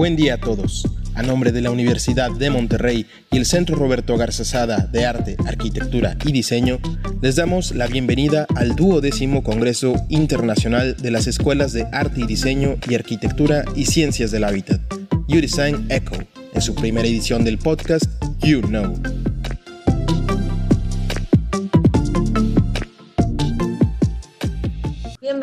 Buen día a todos. A nombre de la Universidad de Monterrey y el Centro Roberto Garzazada de Arte, Arquitectura y Diseño, les damos la bienvenida al duodécimo Congreso Internacional de las Escuelas de Arte y Diseño y Arquitectura y Ciencias del Hábitat, U-Design Echo, en su primera edición del podcast You Know.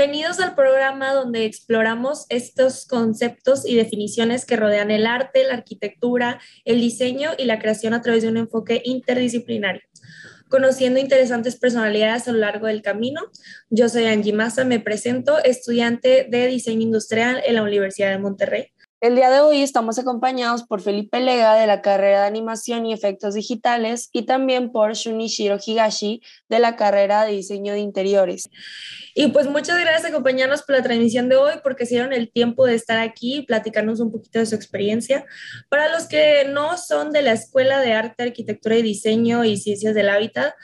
Bienvenidos al programa donde exploramos estos conceptos y definiciones que rodean el arte, la arquitectura, el diseño y la creación a través de un enfoque interdisciplinario. Conociendo interesantes personalidades a lo largo del camino, yo soy Angie Massa, me presento, estudiante de diseño industrial en la Universidad de Monterrey. El día de hoy estamos acompañados por Felipe Lega de la carrera de animación y efectos digitales y también por Shunichiro Higashi de la carrera de diseño de interiores. Y pues muchas gracias por acompañarnos por la transmisión de hoy porque se dieron el tiempo de estar aquí y platicarnos un poquito de su experiencia. Para los que no son de la Escuela de Arte, Arquitectura y Diseño y Ciencias del Hábitat,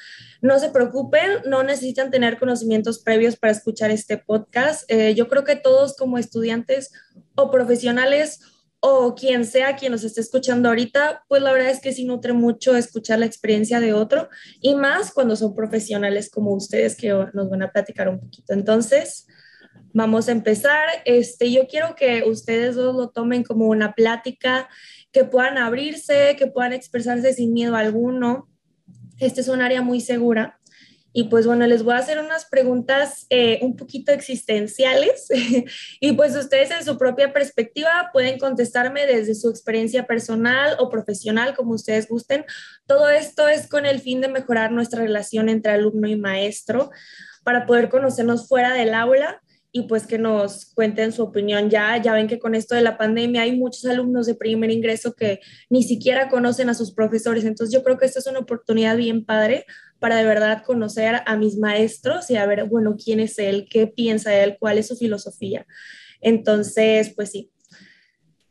no se preocupen, no necesitan tener conocimientos previos para escuchar este podcast. Eh, yo creo que todos como estudiantes o profesionales o quien sea quien nos esté escuchando ahorita, pues la verdad es que sí nutre mucho escuchar la experiencia de otro y más cuando son profesionales como ustedes que nos van a platicar un poquito. Entonces, vamos a empezar. Este, yo quiero que ustedes dos lo tomen como una plática, que puedan abrirse, que puedan expresarse sin miedo alguno. Este es un área muy segura. Y pues bueno, les voy a hacer unas preguntas eh, un poquito existenciales y pues ustedes en su propia perspectiva pueden contestarme desde su experiencia personal o profesional, como ustedes gusten. Todo esto es con el fin de mejorar nuestra relación entre alumno y maestro para poder conocernos fuera del aula y pues que nos cuenten su opinión. Ya, ya ven que con esto de la pandemia hay muchos alumnos de primer ingreso que ni siquiera conocen a sus profesores. Entonces yo creo que esta es una oportunidad bien padre para de verdad conocer a mis maestros y a ver, bueno, quién es él, qué piensa él, cuál es su filosofía. Entonces, pues sí,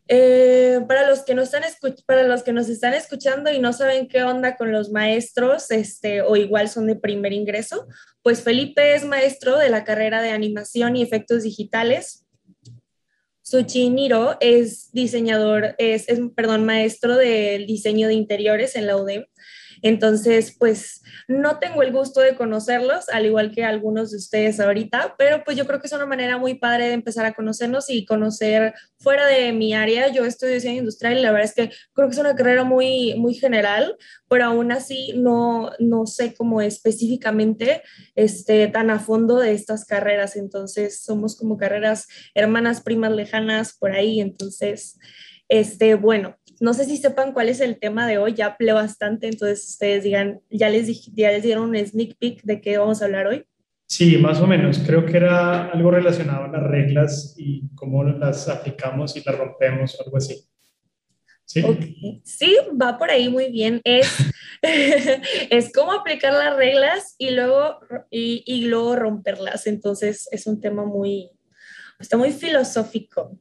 eh, para, los que no están para los que nos están escuchando y no saben qué onda con los maestros, este, o igual son de primer ingreso, pues Felipe es maestro de la carrera de animación y efectos digitales. Suchi Niro es diseñador, es, es, perdón, maestro del diseño de interiores en la UDEM. Entonces, pues no tengo el gusto de conocerlos, al igual que algunos de ustedes ahorita, pero pues yo creo que es una manera muy padre de empezar a conocernos y conocer fuera de mi área. Yo estudio diseño industrial y la verdad es que creo que es una carrera muy, muy general, pero aún así no, no sé cómo específicamente este, tan a fondo de estas carreras. Entonces, somos como carreras hermanas, primas lejanas por ahí. Entonces, este, bueno, no sé si sepan cuál es el tema de hoy, ya hablé bastante, entonces ustedes digan, ya les, ya les dieron un sneak peek de qué vamos a hablar hoy. Sí, más o menos. Creo que era algo relacionado a las reglas y cómo las aplicamos y las rompemos o algo así. Sí, sí va por ahí muy bien. Es, es cómo aplicar las reglas y luego, y, y luego romperlas. Entonces es un tema muy, está muy filosófico.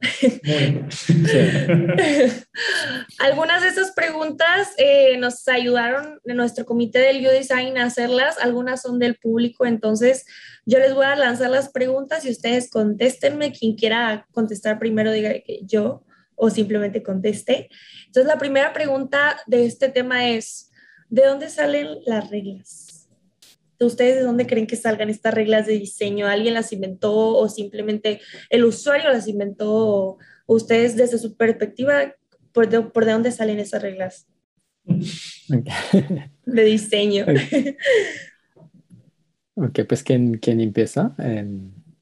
Algunas de esas preguntas eh, nos ayudaron en nuestro comité del U-Design a hacerlas, algunas son del público, entonces yo les voy a lanzar las preguntas y ustedes contéstenme, quien quiera contestar primero diga que yo o simplemente conteste. Entonces la primera pregunta de este tema es, ¿de dónde salen las reglas? ¿Ustedes de dónde creen que salgan estas reglas de diseño? ¿Alguien las inventó o simplemente el usuario las inventó? ustedes desde su perspectiva, ¿por de, por de dónde salen esas reglas de diseño? Ok, pues ¿quién, quién empieza?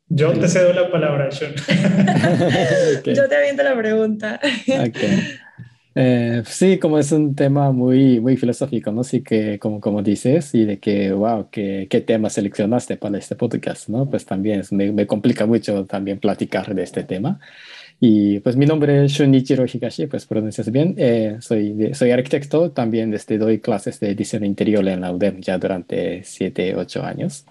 Yo te cedo la palabra, Sean. Yo te aviento la pregunta. Okay. Eh, sí, como es un tema muy, muy filosófico, ¿no? Sí que, como, como dices, y de que, wow, ¿qué, qué tema seleccionaste para este podcast, ¿no? Pues también me, me, complica mucho también platicar de este tema. Y pues mi nombre es Shunichiro Higashi, pues pronuncias bien. Eh, soy, soy arquitecto, también desde doy clases de diseño interior en la UDEM ya durante 7, 8 años.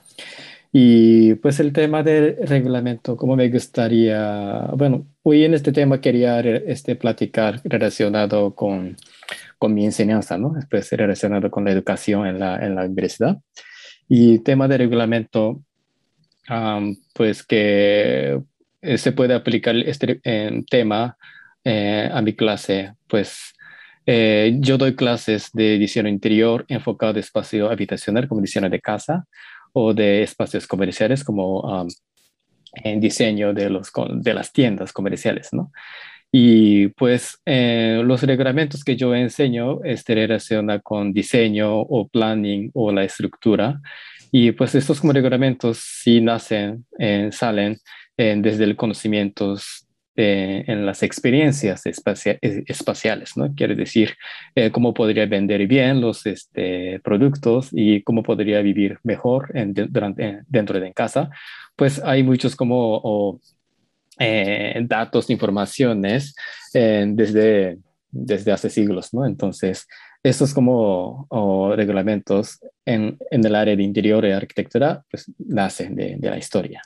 Y pues el tema del reglamento, como me gustaría, bueno, hoy en este tema quería este, platicar relacionado con, con mi enseñanza, ¿no? Pues relacionado con la educación en la, en la universidad. Y tema de reglamento, pues que eh, se puede aplicar este tema eh, a mi clase, pues eh, yo doy clases de diseño interior enfocado de espacio habitacional como diseño de casa o de espacios comerciales como um, en diseño de, los, de las tiendas comerciales, ¿no? Y pues eh, los reglamentos que yo enseño este, relacionan con diseño o planning o la estructura. Y pues estos como reglamentos sí nacen, eh, salen eh, desde el conocimientos en las experiencias espaciales, ¿no? Quiere decir, cómo podría vender bien los este, productos y cómo podría vivir mejor en, durante, dentro de casa. Pues hay muchos como eh, datos, informaciones eh, desde, desde hace siglos, ¿no? Entonces, estos como reglamentos en, en, el área de interior y arquitectura, pues nacen de, de la historia.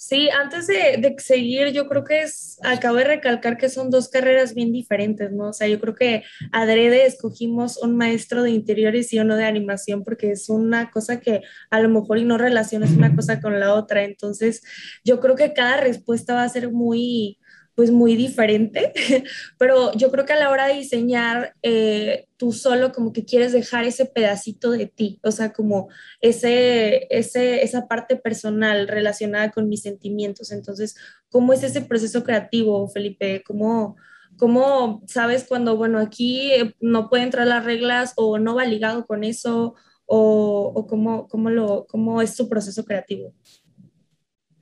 Sí, antes de, seguir, yo creo que es, acabo de recalcar que son dos carreras bien diferentes, ¿no? O sea, yo creo que adrede escogimos un maestro de interiores y uno de animación porque es una cosa que a lo mejor y no relacionas una cosa con la otra. Entonces, yo creo que cada respuesta va a ser muy, pues muy diferente, pero yo creo que a la hora de diseñar, eh, tú solo como que quieres dejar ese pedacito de ti, o sea, como ese, ese, esa parte personal relacionada con mis sentimientos. Entonces, ¿cómo es ese proceso creativo, Felipe? ¿Cómo, cómo sabes cuando, bueno, aquí no pueden entrar las reglas o no va ligado con eso? ¿O, cómo, cómo, lo, cómo es tu proceso creativo?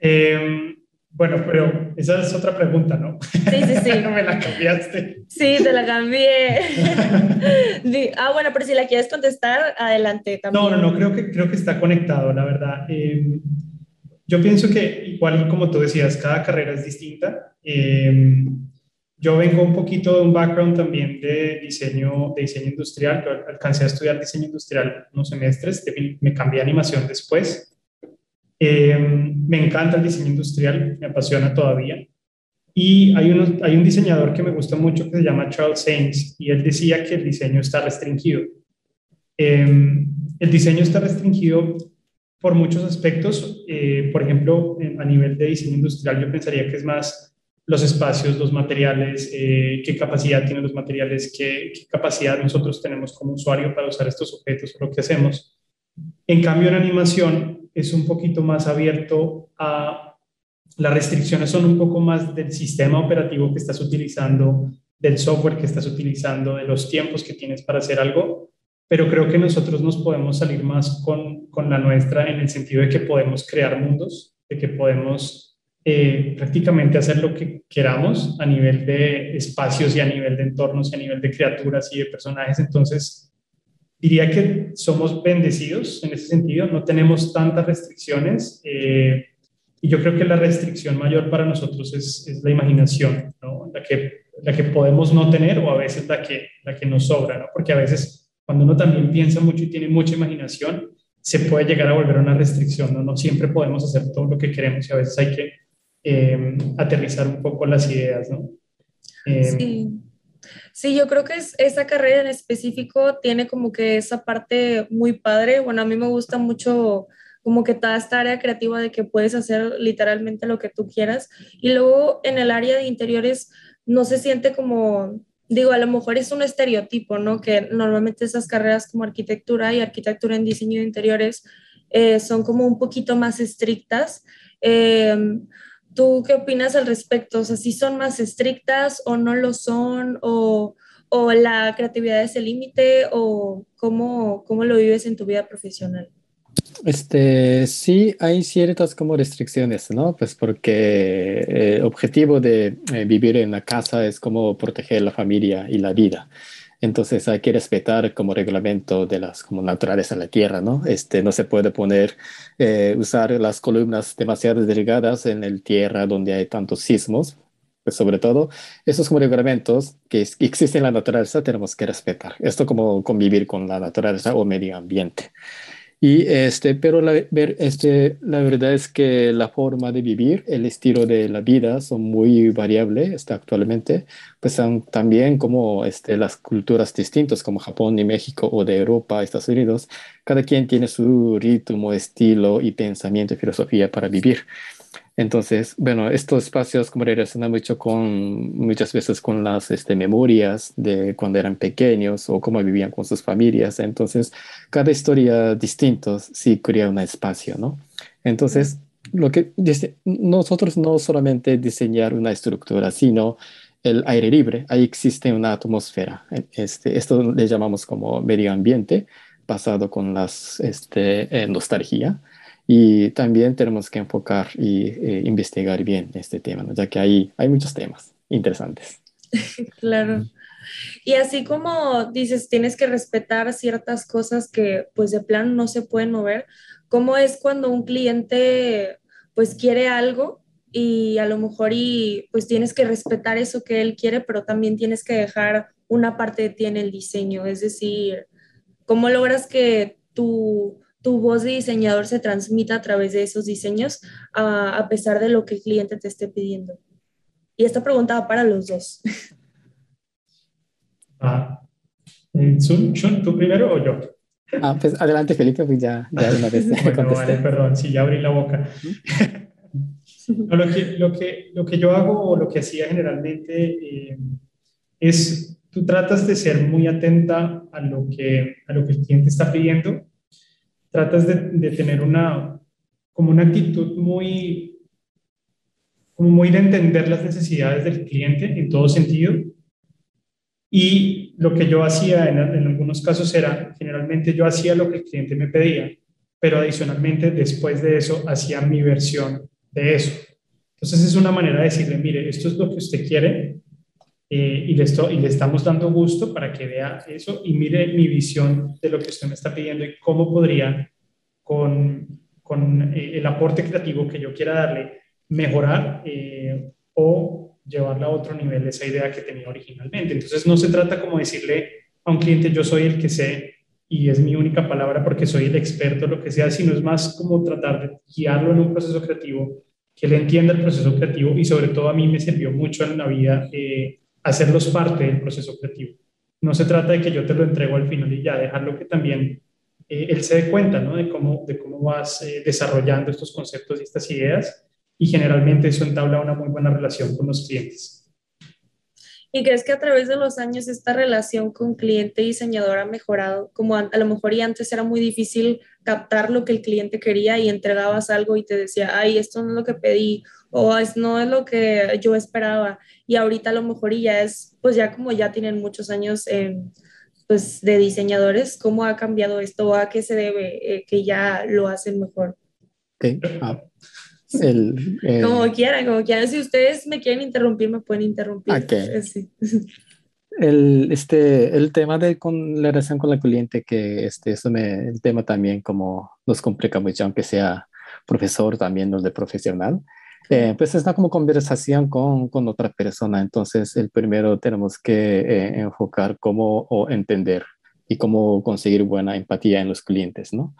Eh bueno, pero esa es otra pregunta, ¿no? Sí, sí, sí. me la cambiaste. Sí, te la cambié. ah, bueno, pero si la quieres contestar, adelante también. No, no, no, creo que, creo que está conectado, la verdad. Em, yo pienso que, igual como tú decías, cada carrera es distinta. Em, yo vengo un poquito de un background también de diseño, de diseño industrial. Yo alcancé a estudiar diseño industrial unos semestres, me cambié a animación después. Eh, me encanta el diseño industrial, me apasiona todavía. Y hay, un diseñador que me gusta mucho que se llama Charles Sainz y él decía que el diseño está restringido. Eh, el diseño está restringido por muchos aspectos. Eh, por ejemplo, a nivel de diseño industrial, yo pensaría que es más los espacios, los materiales, qué capacidad tienen los materiales, qué, qué, capacidad nosotros tenemos como usuario para usar estos objetos o lo que hacemos. En cambio, en animación, es un poquito más abierto a las restricciones son un poco más del sistema operativo que estás utilizando, del software que estás utilizando, de los tiempos que tienes para hacer algo, pero creo que nosotros nos podemos salir más con, con la nuestra en el sentido de que podemos crear mundos, de que podemos eh, prácticamente hacer lo que queramos a nivel de espacios y a nivel de entornos y a nivel de criaturas y de personajes. Entonces, diría que somos bendecidos en ese sentido, no tenemos tantas restricciones eh, y yo creo que la restricción mayor para nosotros es, es la imaginación, ¿no? la, que, la que podemos no tener o a veces la que, la que nos sobra, ¿no? porque a veces cuando uno también piensa mucho y tiene mucha imaginación, se puede llegar a volver una restricción, ¿no? no siempre podemos hacer todo lo que queremos y a veces hay que eh, aterrizar un poco las ideas. ¿no? Eh, sí. Sí, yo creo que es, esa carrera en específico tiene como que esa parte muy padre. Bueno, a mí me gusta mucho como que toda esta área creativa de que puedes hacer literalmente lo que tú quieras. Y luego en el área de interiores no se siente como, digo, a lo mejor es un estereotipo, ¿no? Que normalmente esas carreras como arquitectura y arquitectura en diseño de interiores eh, son como un poquito más estrictas. Eh, ¿Tú qué opinas al respecto? O sea, si son más estrictas o no lo son, o, o la creatividad es el límite, o cómo, cómo lo vives en tu vida profesional. Este, sí, hay ciertas como restricciones, ¿no? Pues porque el objetivo de eh, vivir en la casa es como proteger la familia y la vida. Entonces hay que respetar como reglamento de las como naturales en la tierra, ¿no? Este, no se puede poner, eh, usar las columnas demasiado delgadas en el tierra donde hay tantos sismos, pues sobre todo esos como reglamentos que existen en la naturaleza tenemos que respetar. Esto como convivir con la naturaleza o medio ambiente. Y este, pero la, ver, este, la verdad es que la forma de vivir, el estilo de la vida son muy variables este, actualmente, pues son también como este, las culturas distintas como Japón y México o de Europa, Estados Unidos, cada quien tiene su ritmo, estilo y pensamiento y filosofía para vivir. Entonces, bueno, estos espacios como relacionan mucho con, muchas veces con las este, memorias de cuando eran pequeños o cómo vivían con sus familias. Entonces, cada historia distinta sí crea un espacio, ¿no? Entonces, lo que nosotros no solamente diseñar una estructura, sino el aire libre, ahí existe una atmósfera. Este, esto le llamamos como medio ambiente, basado con las este, nostalgia. Y también tenemos que enfocar y eh, investigar bien este tema, ya que ahí hay muchos temas interesantes. claro. Y así como dices, tienes que respetar ciertas cosas que pues de plano no se pueden mover, ¿cómo es cuando un cliente pues quiere algo y a lo mejor y pues tienes que respetar eso que él quiere, pero también tienes que dejar una parte de ti en el diseño, es decir, ¿cómo logras que tu tu voz de diseñador se transmita a través de esos diseños a, pesar de lo que el cliente te esté pidiendo. Y esta pregunta va para los dos. Ah, eh, ¿Tú primero o yo? Ah, pues adelante, Felipe, pues ya, ya una vez. bueno, vale, perdón, sí, ya abrí la boca. lo, que, lo, que, lo que yo hago o lo que hacía generalmente eh, es, tú tratas de ser muy atenta a lo, que, a lo que el cliente está pidiendo tratas de, tener una, como una actitud muy, como muy de entender las necesidades del cliente en todo sentido. Y lo que yo hacía en, en algunos casos era, generalmente yo hacía lo que el cliente me pedía, pero adicionalmente después de eso hacía mi versión de eso. Entonces es una manera de decirle, mire, esto es lo que usted quiere eh, y, le y le estamos dando gusto para que vea eso y mire mi visión de lo que usted me está pidiendo y cómo podría, con, con eh, el aporte creativo que yo quiera darle, mejorar eh, o llevarla a otro nivel esa idea que tenía originalmente. Entonces no se trata como decirle a un cliente yo soy el que sé y es mi única palabra porque soy el experto, lo que sea, sino es más como tratar de guiarlo en un proceso creativo, que él entienda el proceso creativo y sobre todo a mí me sirvió mucho en la vida hacerlos parte del proceso creativo. No se trata de que yo te lo entrego al final y ya, dejarlo que también eh, él se dé cuenta ¿no? de, cómo, de cómo vas eh, desarrollando estos conceptos y estas ideas y generalmente eso entabla una muy buena relación con los clientes. ¿Y crees que a través de los años esta relación con cliente y diseñador ha mejorado? Como a, a, lo mejor y antes era muy difícil captar lo que el cliente quería y entregabas algo y te decía, ay, esto no es lo que pedí o es, no es lo que yo esperaba. Y ahorita a lo mejor y ya es, pues ya como ya tienen muchos años pues de diseñadores, ¿cómo ha cambiado esto? ¿A qué se debe eh, que ya lo hacen mejor? Okay. Ah, como quieran, como quieran. Si ustedes me quieren interrumpir, me pueden interrumpir. Okay. Eh, el, este, el tema de con la relación con el cliente, que este, eso me, el tema también como nos complica mucho, aunque sea profesor también, no de profesional. Eh, pues es una como conversación con, con, otra persona. Entonces, el primero tenemos que eh, enfocar cómo o entender y cómo conseguir buena empatía en los clientes, ¿no?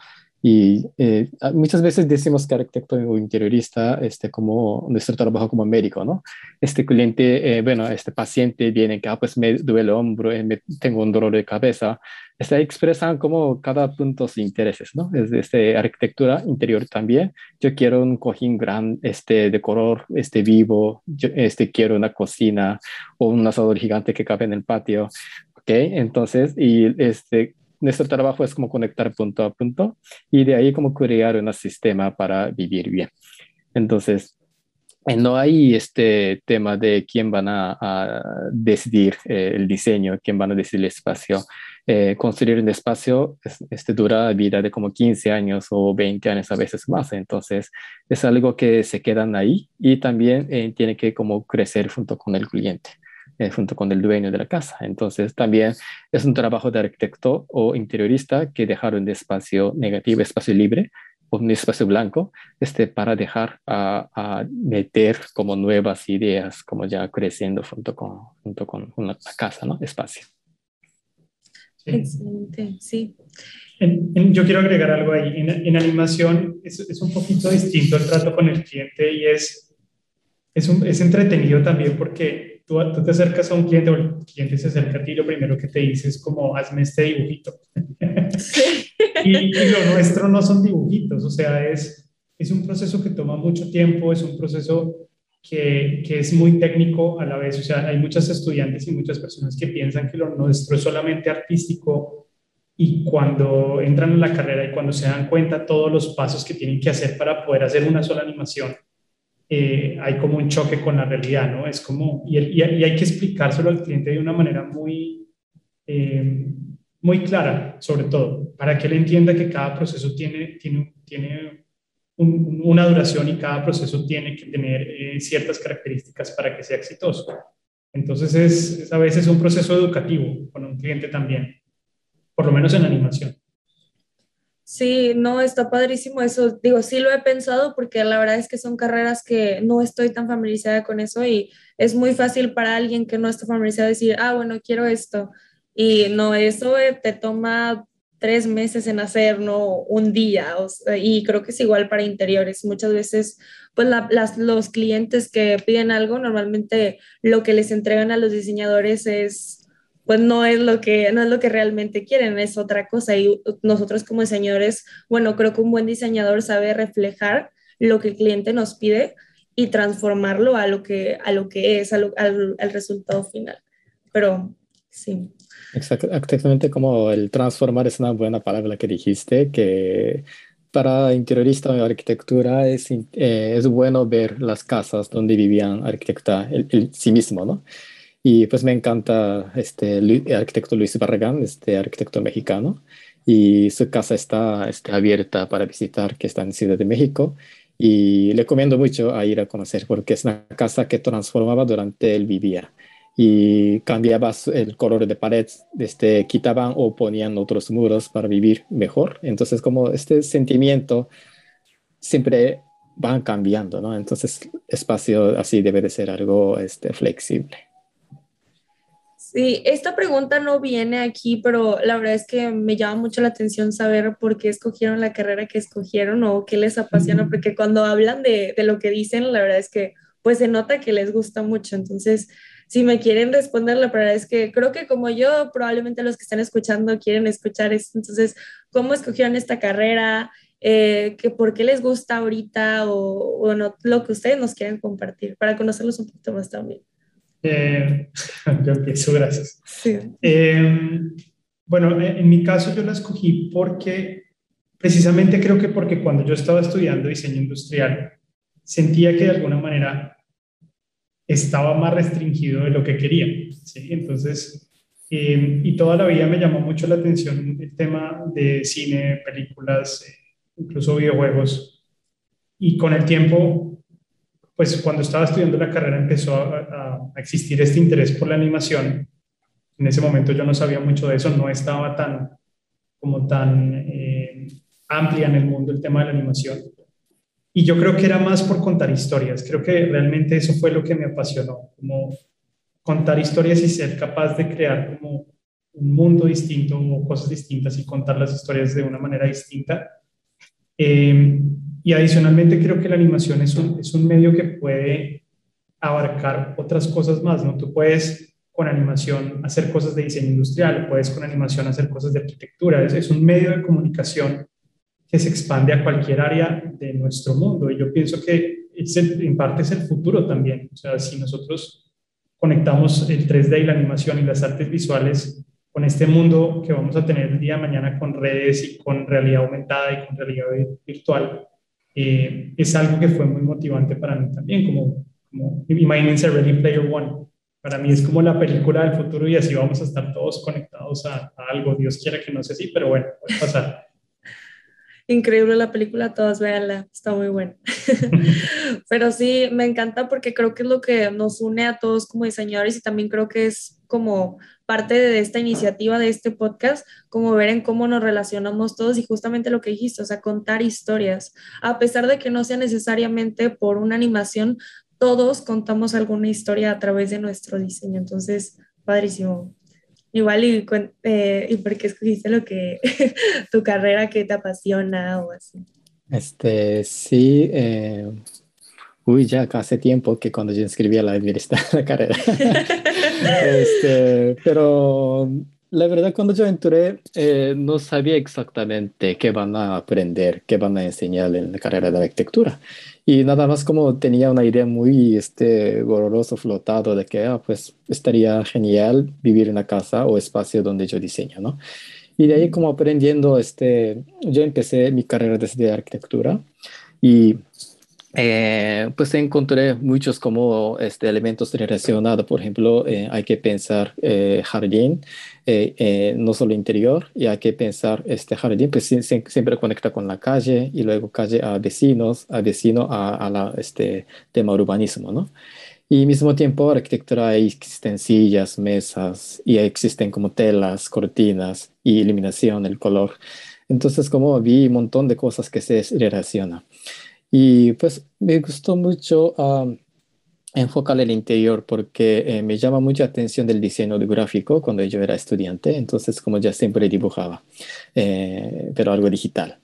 Y eh, muchas veces decimos que arquitecto o interiorista, este, como nuestro trabajo como médico, ¿no? Este cliente, bueno, este paciente viene que, ah, pues me duele el hombro, me, tengo un dolor de cabeza, este, expresan como cada punto sus intereses, ¿no? Es este, arquitectura interior también. Yo quiero un cojín grande, este, de color este, vivo, yo este, quiero una cocina o un asador gigante que cabe en el patio, ¿ok? Entonces, y este, nuestro trabajo es como conectar punto a punto y de ahí como crear un sistema para vivir bien. Entonces, eh, no hay este tema de quién van a, decidir eh, el diseño, quién van a decidir el espacio. Eh, construir un espacio este, dura vida de como 15 años o 20 años a veces más. Entonces, es algo que se quedan ahí y también tiene que como crecer junto con el cliente. Junto con el dueño de la casa. Entonces, también es un trabajo de arquitecto o interiorista que dejaron de espacio negativo, espacio libre, un espacio blanco este, para dejar a, meter como nuevas ideas, como ya creciendo junto con, junto con una casa, ¿no? Espacio. Excelente, sí. yo quiero agregar algo ahí. En, animación es, es, un poquito distinto el trato con el cliente y es, es, un, es entretenido también porque tú, tú, te acercas a un cliente o el cliente se acerca a ti y lo primero que te dice es como, hazme este dibujito. Sí. y, lo nuestro no son dibujitos, o sea, es, es un proceso que toma mucho tiempo, es un proceso que, que, es muy técnico a la vez. O sea, hay muchos estudiantes y muchas personas que piensan que lo nuestro es solamente artístico y cuando entran en la carrera y cuando se dan cuenta todos los pasos que tienen que hacer para poder hacer una sola animación, eh, hay como un choque con la realidad, ¿no? Es como, y, hay que explicárselo al cliente de una manera muy, eh, muy clara, sobre todo, para que él entienda que cada proceso tiene, tiene, tiene una duración y cada proceso tiene que tener eh, ciertas características para que sea exitoso. Entonces es, a veces un proceso educativo con un cliente también, por lo menos en animación. Sí, no, está padrísimo eso. Digo, sí lo he pensado porque la verdad es que son carreras que no estoy tan familiarizada con eso y es muy fácil para alguien que no está familiarizado decir, ah, bueno, quiero esto. Y no, eso eh, te toma tres meses en hacer, no un día. y creo que es igual para interiores. Muchas veces, pues las, los clientes que piden algo, normalmente lo que les entregan a los diseñadores es, pues no es lo que, no es lo que realmente quieren, es otra cosa. Y nosotros como diseñadores, bueno, creo que un buen diseñador sabe reflejar lo que el cliente nos pide y transformarlo a lo que, a lo que es, al, al resultado final. Pero sí. Exactamente como el transformar es una buena palabra que dijiste, que para interiorista o arquitectura es, eh, es bueno ver las casas donde vivían arquitecta el, sí mismo, ¿no? Y pues me encanta este el arquitecto Luis Barragán, este arquitecto mexicano, y su casa está, está abierta para visitar, que está en Ciudad de México, y le recomiendo mucho a ir a conocer porque es una casa que transformaba durante él vivía y cambiabas el color de pared, este, quitaban o ponían otros muros para vivir mejor. Entonces, como este sentimiento siempre van cambiando, ¿no? Entonces, espacio así debe de ser algo este, flexible. Sí, esta pregunta no viene aquí, pero la verdad es que me llama mucho la atención saber por qué escogieron la carrera que escogieron o qué les apasiona, porque cuando hablan de, de lo que dicen, la verdad es que pues se nota que les gusta mucho. Entonces, si me quieren responder, la verdad es que creo que como yo, probablemente los que están escuchando quieren escuchar esto. Entonces, ¿cómo escogieron esta carrera? Eh, que ¿Por qué les gusta ahorita o, no, lo que ustedes nos quieran compartir para conocerlos un poquito más también? Eh, yo empiezo, gracias. Em, bueno, en mi caso yo la escogí porque, precisamente creo que porque cuando yo estaba estudiando diseño industrial, sentía que de alguna manera estaba más restringido de lo que quería. ¿sí? Entonces, eh, y toda la vida me llamó mucho la atención el tema de cine, películas, eh, incluso videojuegos. Y con el tiempo, pues cuando estaba estudiando la carrera empezó a, existir este interés por la animación. En ese momento yo no sabía mucho de eso, no estaba tan como tan eh, amplia en el mundo el tema de la animación. Y yo creo que era más por contar historias. Creo que realmente eso fue lo que me apasionó, como contar historias y ser capaz de crear como un mundo distinto o cosas distintas y contar las historias de una manera distinta. Em, y adicionalmente creo que la animación es un, es un medio que puede abarcar otras cosas más, ¿no? Tú puedes con animación hacer cosas de diseño industrial, puedes con animación hacer cosas de arquitectura, es, es un medio de comunicación que se expande a cualquier área de nuestro mundo. Y yo pienso que en parte es el futuro también. O sea, si nosotros conectamos el 3D y la animación y las artes visuales con este mundo que vamos a tener el día de mañana con redes y con realidad aumentada y con realidad virtual, eh, es algo que fue muy motivante para mí también, como, como imagínense Ready Player One. Para mí es como la película del futuro y así vamos a estar todos conectados a, a algo. Dios quiera que no sea así, pero bueno, puede pasar increíble la película, todas véanla, está muy buena. Pero sí, me encanta porque creo que es lo que nos une a todos como diseñadores y también creo que es como parte de esta iniciativa, de este podcast, como ver en cómo nos relacionamos todos y justamente lo que dijiste, o sea, contar historias. A pesar de que no sea necesariamente por una animación, todos contamos alguna historia a través de nuestro diseño. Entonces, padrísimo. Igual, y, eh, ¿y por qué escogiste lo que, tu carrera que te apasiona o así? Este, sí, eh, uy, ya hace tiempo que cuando yo inscribí a la la carrera. este, pero la verdad, cuando yo entré, eh, no sabía exactamente qué van a aprender, qué van a enseñar en la carrera de arquitectura. Y nada más como tenía una idea muy este, gororoso, flotado, de que ah, pues estaría genial vivir en una casa o espacio donde yo diseño, ¿no? Y de ahí como aprendiendo, este, yo empecé mi carrera desde arquitectura y eh, pues encontré muchos como este, elementos relacionados. Por ejemplo, eh, hay que pensar eh, jardín, no solo interior, y hay que pensar este jardín, pues siempre conecta con la calle y luego calle a vecinos, a vecino a, la, este tema urbanismo, ¿no? Y mismo tiempo, arquitectura existen sillas, mesas, y existen como telas, cortinas y iluminación, el color. Entonces, como vi un montón de cosas que se relacionan. Y pues me gustó mucho enfocar el interior porque eh, me llama mucha atención del diseño gráfico cuando yo era estudiante, entonces como ya siempre dibujaba, eh, pero algo digital.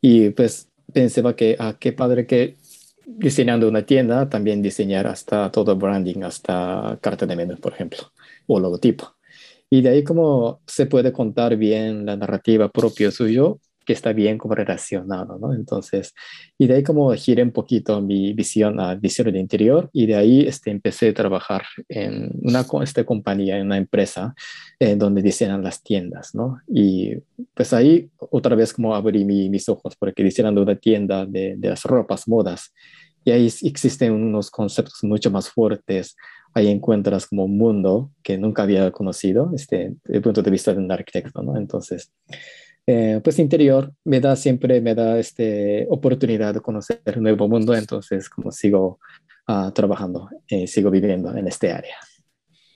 Y pues pensaba que, ah, qué padre que diseñando una tienda también diseñar hasta todo branding, hasta carta de menú, por ejemplo, o logotipo. Y de ahí como se puede contar bien la narrativa propia suyo que está bien como relacionado, ¿no? Entonces, y de ahí como giré un poquito mi visión a visión de interior y de ahí este, empecé a trabajar en una esta compañía, en una empresa eh, donde diseñan las tiendas, ¿no? Y pues ahí otra vez como abrí mis ojos porque diseñando una tienda de, de las ropas, modas, y ahí existen unos conceptos mucho más fuertes, ahí encuentras como un mundo que nunca había conocido este, desde el punto de vista de un arquitecto, ¿no? Entonces, eh, pues interior me da siempre, me da este, oportunidad de conocer un nuevo mundo, entonces como sigo uh, trabajando, eh, sigo viviendo en este área.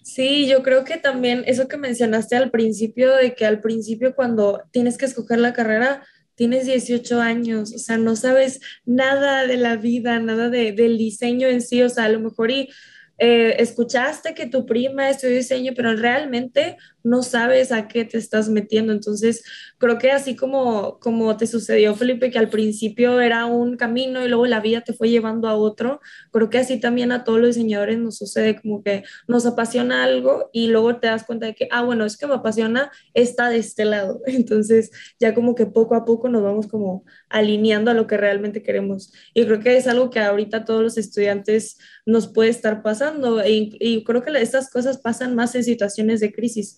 Sí, yo creo que también eso que mencionaste al principio, de que al principio cuando tienes que escoger la carrera, tienes 18 años, o sea, no sabes nada de la vida, nada de, del diseño en sí, o sea, a lo mejor y eh, escuchaste que tu prima estudió diseño, pero realmente no sabes a qué te estás metiendo. Entonces, creo que así como, como te sucedió, Felipe, que al principio era un camino y luego la vida te fue llevando a otro, creo que así también a todos los diseñadores nos sucede como que nos apasiona algo y luego te das cuenta de que, ah, bueno, es que me apasiona, está de este lado. Entonces, ya como que poco a poco nos vamos como alineando a lo que realmente queremos. Y creo que es algo que ahorita todos los estudiantes nos puede estar pasando y, y creo que estas cosas pasan más en situaciones de crisis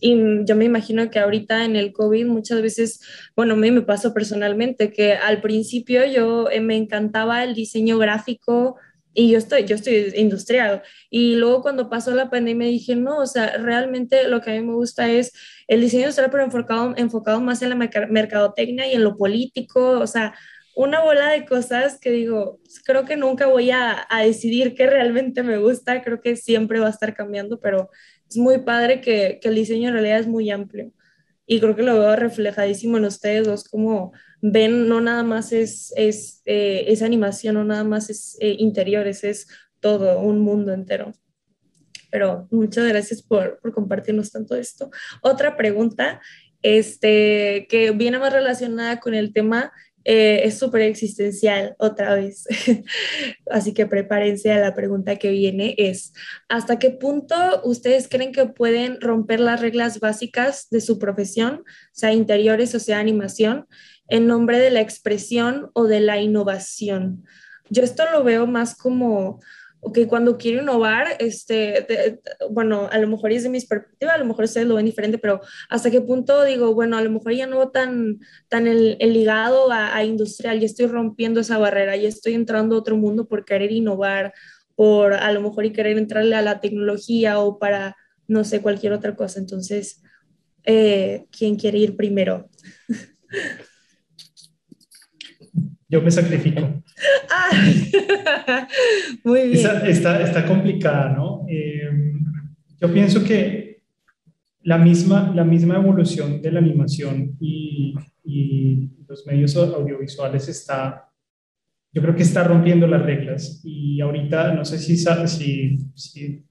y yo me imagino que ahorita en el COVID muchas veces, bueno, a mí me pasó personalmente que al principio yo eh, me encantaba el diseño gráfico y yo estoy, yo estoy industrial. Y luego cuando pasó la pandemia dije, no, o sea, realmente lo que a mí me gusta es el diseño industrial, pero enfocado, enfocado más en la mercadotecnia y en lo político, o sea, una bola de cosas que digo, creo que nunca voy a, a decidir qué realmente me gusta, creo que siempre va a estar cambiando, pero es muy padre que, que, el diseño en realidad es muy amplio. Y creo que lo veo reflejadísimo en ustedes dos, como ven, no nada más es, es, eh, animación, no nada más es eh, interiores, es todo, un mundo entero. Pero muchas gracias por, por compartirnos tanto esto. Otra pregunta, este, que viene más relacionada con el tema eh, es súper existencial otra vez. Así que prepárense a la pregunta que viene es, ¿hasta qué punto ustedes creen que pueden romper las reglas básicas de su profesión, sea interiores o sea animación, en nombre de la expresión o de la innovación? Yo esto lo veo más como que cuando quiero innovar, este, bueno, a lo mejor es de mi perspectiva, a lo mejor ustedes lo ven diferente, pero hasta qué punto digo, bueno, a lo mejor ya no tan, tan el, ligado a, industrial, ya estoy rompiendo esa barrera, ya estoy entrando a otro mundo por querer innovar, por a lo mejor y querer entrarle a la tecnología o para, no sé, cualquier otra cosa. Entonces, eh, ¿quién quiere ir primero? Yo me sacrifico. Ah, muy bien. Está, está, complicada, ¿no? Eh, yo pienso que la misma, la misma evolución de la animación y, y, los medios audiovisuales está, yo creo que está rompiendo las reglas. Y ahorita, no sé si, si, si,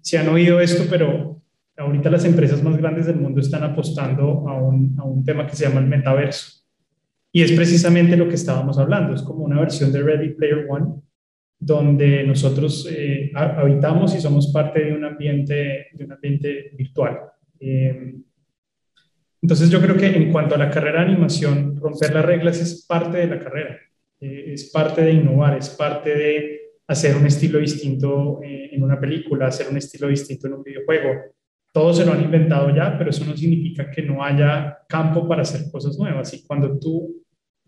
si han oído esto, pero ahorita las empresas más grandes del mundo están apostando a un, a un tema que se llama el metaverso. Y es precisamente lo que estábamos hablando, es como una versión de Ready Player One, donde nosotros eh, habitamos y somos parte de un ambiente, de un ambiente virtual. Eh, Entonces yo creo que en cuanto a la carrera de animación, romper las reglas es parte de la carrera, eh, es parte de innovar, es parte de hacer un estilo distinto en una película, hacer un estilo distinto en un videojuego. Todos se lo han inventado ya, pero eso no significa que no haya campo para hacer cosas nuevas. Y cuando tú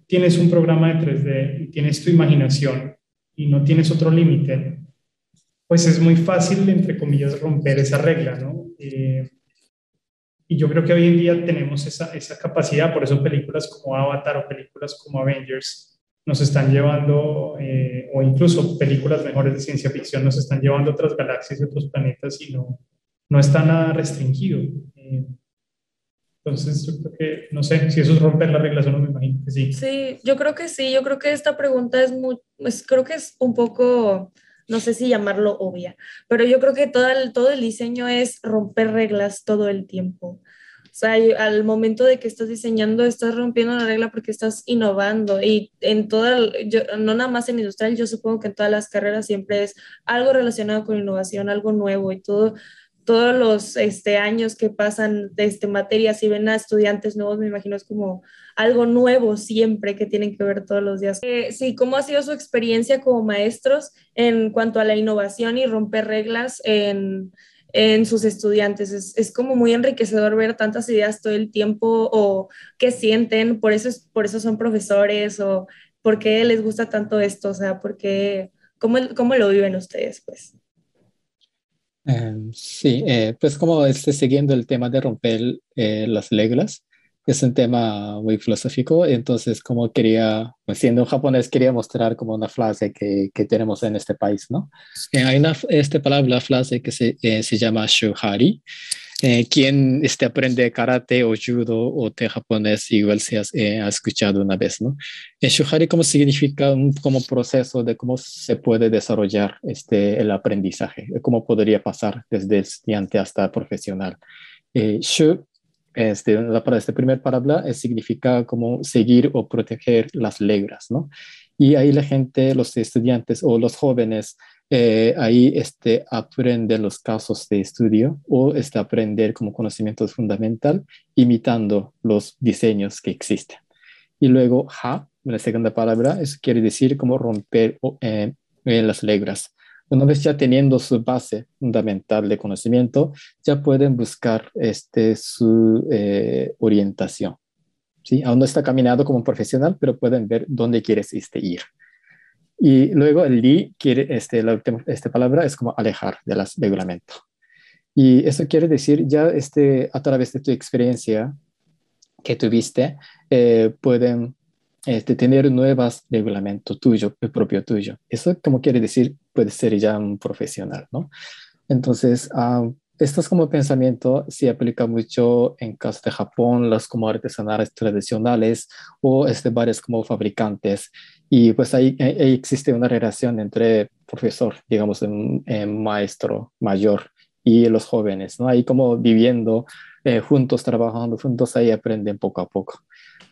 tienes un programa de 3D y tienes tu imaginación y no tienes otro límite, pues es muy fácil, entre comillas, romper esa regla, ¿no? Eh, y yo creo que hoy en día tenemos esa, capacidad, por eso películas como Avatar o películas como Avengers nos están llevando, eh, o incluso películas mejores de ciencia ficción nos están llevando a otras galaxias y otros planetas y no, no está nada restringido. Eh, entonces, yo creo que, no sé, si eso es romper las reglas o no, me imagino que sí. Sí, yo creo que sí, yo creo que esta pregunta es muy, pues, creo que es un poco, no sé si llamarlo obvia, pero yo creo que todo el, todo el diseño es romper reglas todo el tiempo. O sea, al momento de que estás diseñando, estás rompiendo la regla porque estás innovando y en toda, yo, no nada más en industrial, yo supongo que en todas las carreras siempre es algo relacionado con innovación, algo nuevo y todo todos los este, años que pasan de este, materias y ven a estudiantes nuevos, me imagino es como algo nuevo siempre que tienen que ver todos los días. Eh, sí, ¿cómo ha sido su experiencia como maestros en cuanto a la innovación y romper reglas en, en sus estudiantes? Es, es, como muy enriquecedor ver tantas ideas todo el tiempo o qué sienten, por eso, es, por eso son profesores o por qué les gusta tanto esto, o sea, por cómo, cómo lo viven ustedes, pues. Em, sí, eh, pues como este, siguiendo el tema de romper eh, las reglas, es un tema muy filosófico, entonces como quería, pues, siendo un japonés, quería mostrar como una frase que, que tenemos en este país, ¿no? Eh, hay una esta palabra, frase que se, se llama shuhari, eh, quien este, aprende karate o judo o te japonés, igual se has, eh, ha escuchado una vez, ¿no? El shuhari como significa un como proceso de cómo se puede desarrollar este, el aprendizaje, cómo podría pasar desde estudiante hasta profesional. Eh, shu, este, la, este primer palabra, significa como seguir o proteger las reglas, ¿no? Y ahí la gente, los estudiantes o los jóvenes eh, ahí este, aprender los casos de estudio o este, aprender como conocimiento fundamental imitando los diseños que existen. Y luego, ha, la segunda palabra, eso quiere decir como romper eh, las reglas. Una vez ya teniendo su base fundamental de conocimiento, ya pueden buscar este, su eh, orientación. ¿sí? Aún no está caminando como profesional, pero pueden ver dónde quieres este, ir. Y luego el li quiere, este, la última esta palabra es como alejar de las reglamento. Y eso quiere decir ya este, a través de tu experiencia que tuviste, eh, pueden este, tener nuevos reglamentos tuyo, el propio tuyo. Eso como quiere decir, puede ser ya un profesional, ¿no? Entonces, uh, esto es como pensamiento se aplica mucho en caso de Japón, los como artesanales tradicionales o este, varios como fabricantes y pues ahí, existe una relación entre profesor, digamos, un, maestro mayor y los jóvenes, ¿no? Ahí como viviendo eh, juntos, trabajando juntos, ahí aprenden poco a poco.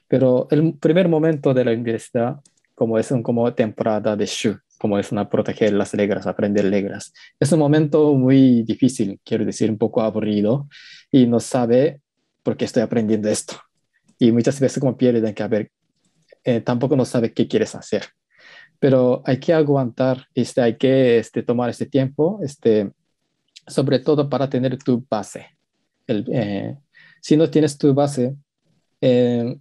Pero el primer momento de la universidad, como es un, como temporada de Shu, como es una proteger las reglas, aprender reglas, es un momento muy difícil, quiero decir, un poco aburrido y no sabe por qué estoy aprendiendo esto. Y muchas veces como pierden que, a ver, eh, tampoco no sabe qué quieres hacer. Pero hay que aguantar, este, hay que este, tomar este tiempo, este, sobre todo para tener tu base. El, eh, si no tienes tu base, eh,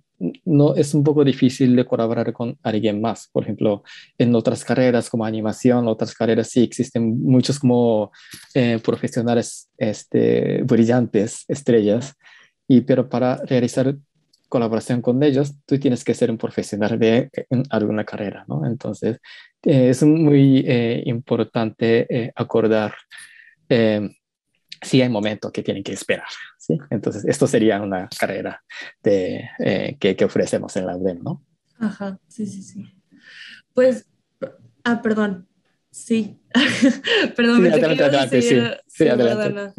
no, es un poco difícil de colaborar con alguien más. Por ejemplo, en otras carreras como animación, otras carreras sí existen muchos como profesionales este, brillantes, estrellas, y, pero para realizar colaboración con ellos, tú tienes que ser un profesional de en alguna carrera, ¿no? Entonces, eh, es muy eh, importante eh, acordar si hay momentos que tienen que esperar, ¿sí? Entonces, esto sería una carrera de, que, que, ofrecemos en la UDEM, ¿no? Ajá, sí, sí, sí. Pues, ah, perdón, sí. perdón, sí, adelante, adelante, sí, sí, adelante.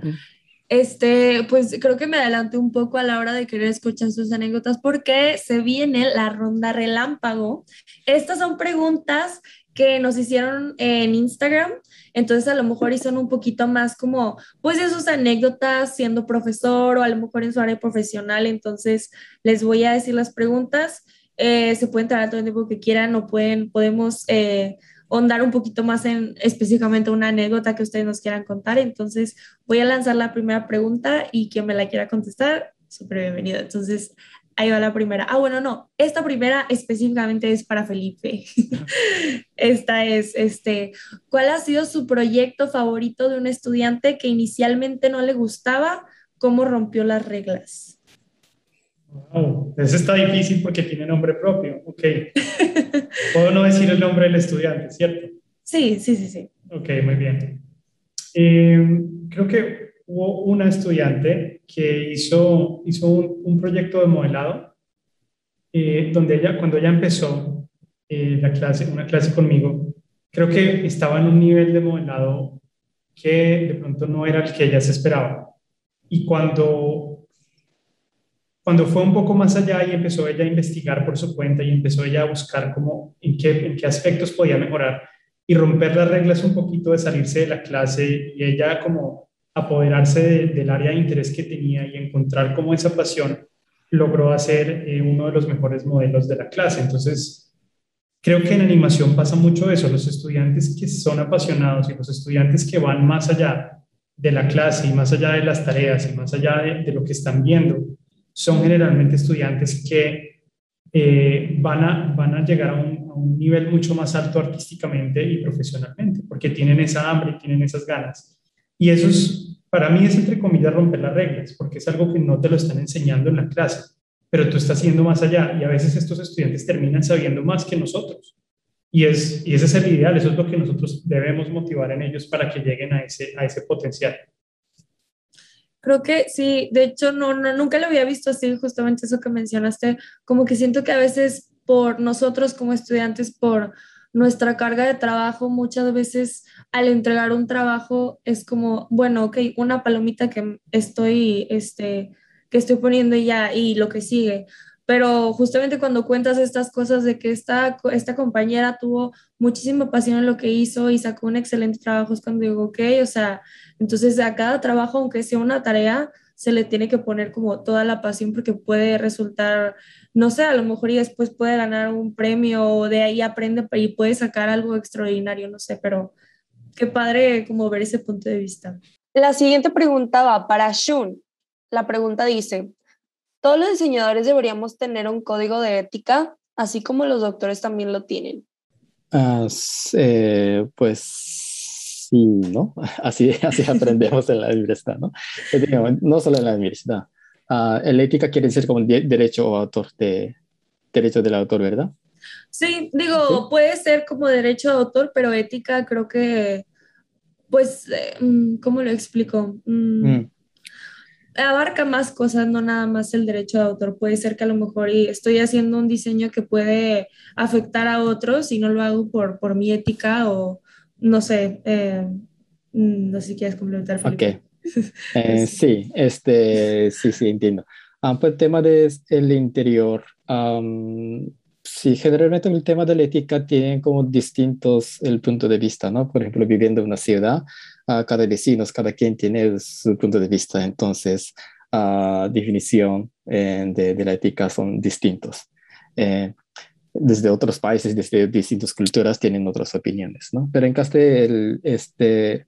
Este, pues creo que me adelanté un poco a la hora de querer escuchar sus anécdotas porque se viene la ronda relámpago. Estas son preguntas que nos hicieron en Instagram. Entonces a lo mejor son un poquito más como, pues de sus anécdotas siendo profesor o a lo mejor en su área profesional. Entonces les voy a decir las preguntas. Eh, se pueden tratar todo el tiempo que quieran o pueden, podemos eh, ahondar un poquito más en específicamente una anécdota que ustedes nos quieran contar. Entonces voy a lanzar la primera pregunta y quien me la quiera contestar, súper bienvenido. Entonces Ahí va la primera. Ah, bueno, no, esta primera específicamente es para Felipe. esta es, este, ¿cuál ha sido su proyecto favorito de un estudiante que inicialmente no le gustaba? ¿Cómo rompió las reglas? Wow, eso está difícil porque tiene nombre propio. Ok. Puedo no decir el nombre del estudiante, ¿cierto? Sí, sí, sí, sí. Ok, muy bien. Eh, creo que hubo una estudiante que hizo, hizo un, proyecto de modelado, eh, donde ella, cuando ella empezó eh, la clase, una clase conmigo, creo que estaba en un nivel de modelado que de pronto no era el que ella se esperaba. Y cuando, cuando fue un poco más allá y empezó ella a investigar por su cuenta y empezó ella a buscar cómo, en, qué, en qué aspectos podía mejorar y romper las reglas un poquito de salirse de la clase y ella como apoderarse del área de interés que tenía y encontrar cómo esa pasión logró hacer eh, uno de los mejores modelos de la clase. Entonces, creo que en animación pasa mucho eso, los estudiantes que son apasionados y los estudiantes que van más allá de la clase y más allá de las tareas y más allá de, lo que están viendo, son generalmente estudiantes que eh, van, a, van a llegar a un, nivel mucho más alto artísticamente y profesionalmente, porque tienen esa hambre tienen esas ganas y eso es, para mí es entre comillas romper las reglas, porque es algo que no te lo están enseñando en la clase, pero tú estás yendo más allá y a veces estos estudiantes terminan sabiendo más que nosotros. Y, es, y ese es el ideal, eso es lo que nosotros debemos motivar en ellos para que lleguen a ese, a ese potencial. Creo que sí, de hecho no, no, nunca lo había visto así, justamente eso que mencionaste, como que siento que a veces por nosotros como estudiantes, por nuestra carga de trabajo muchas veces al entregar un trabajo es como, bueno, ok, una palomita que estoy, este, que estoy poniendo ya y lo que sigue. Pero justamente cuando cuentas estas cosas de que esta, esta compañera tuvo muchísima pasión en lo que hizo y sacó un excelente trabajo, es cuando digo, ok, o sea, entonces a cada trabajo, aunque sea una tarea, se le tiene que poner como toda la pasión porque puede resultar no sé, a lo mejor y después puede ganar un premio o de ahí aprende y puede sacar algo extraordinario, no sé, pero qué padre como ver ese punto de vista. La siguiente pregunta va para Shun. La pregunta dice, ¿todos los diseñadores deberíamos tener un código de ética, así como los doctores también lo tienen? Ah, eh, pues sí, ¿no? Así, así aprendemos en la universidad, ¿no? No solo en la universidad, uh, el ética quiere decir como el derecho autor de derecho del autor, ¿verdad? Sí, digo, puede ser como derecho de autor, pero ética creo que, pues, eh, mm, ¿cómo lo explico? Mm, mm. Abarca más cosas, no nada más el derecho de autor. Puede ser que a lo mejor estoy haciendo un diseño que puede afectar a otros y no lo hago por, por mi ética o no sé, eh, no sé si quieres complementar. Felipe. Eh, sí, este, sí, sí, entiendo. Ah, pues el tema del el interior, sí, generalmente el tema de la ética tiene como distintos el punto de vista, ¿no? Por ejemplo, viviendo en una ciudad, uh, cada vecino, cada quien tiene su punto de vista, entonces, uh, definición eh, de, la ética son distintos. Eh, desde otros países, desde distintas culturas tienen otras opiniones, ¿no? Pero en caso de este,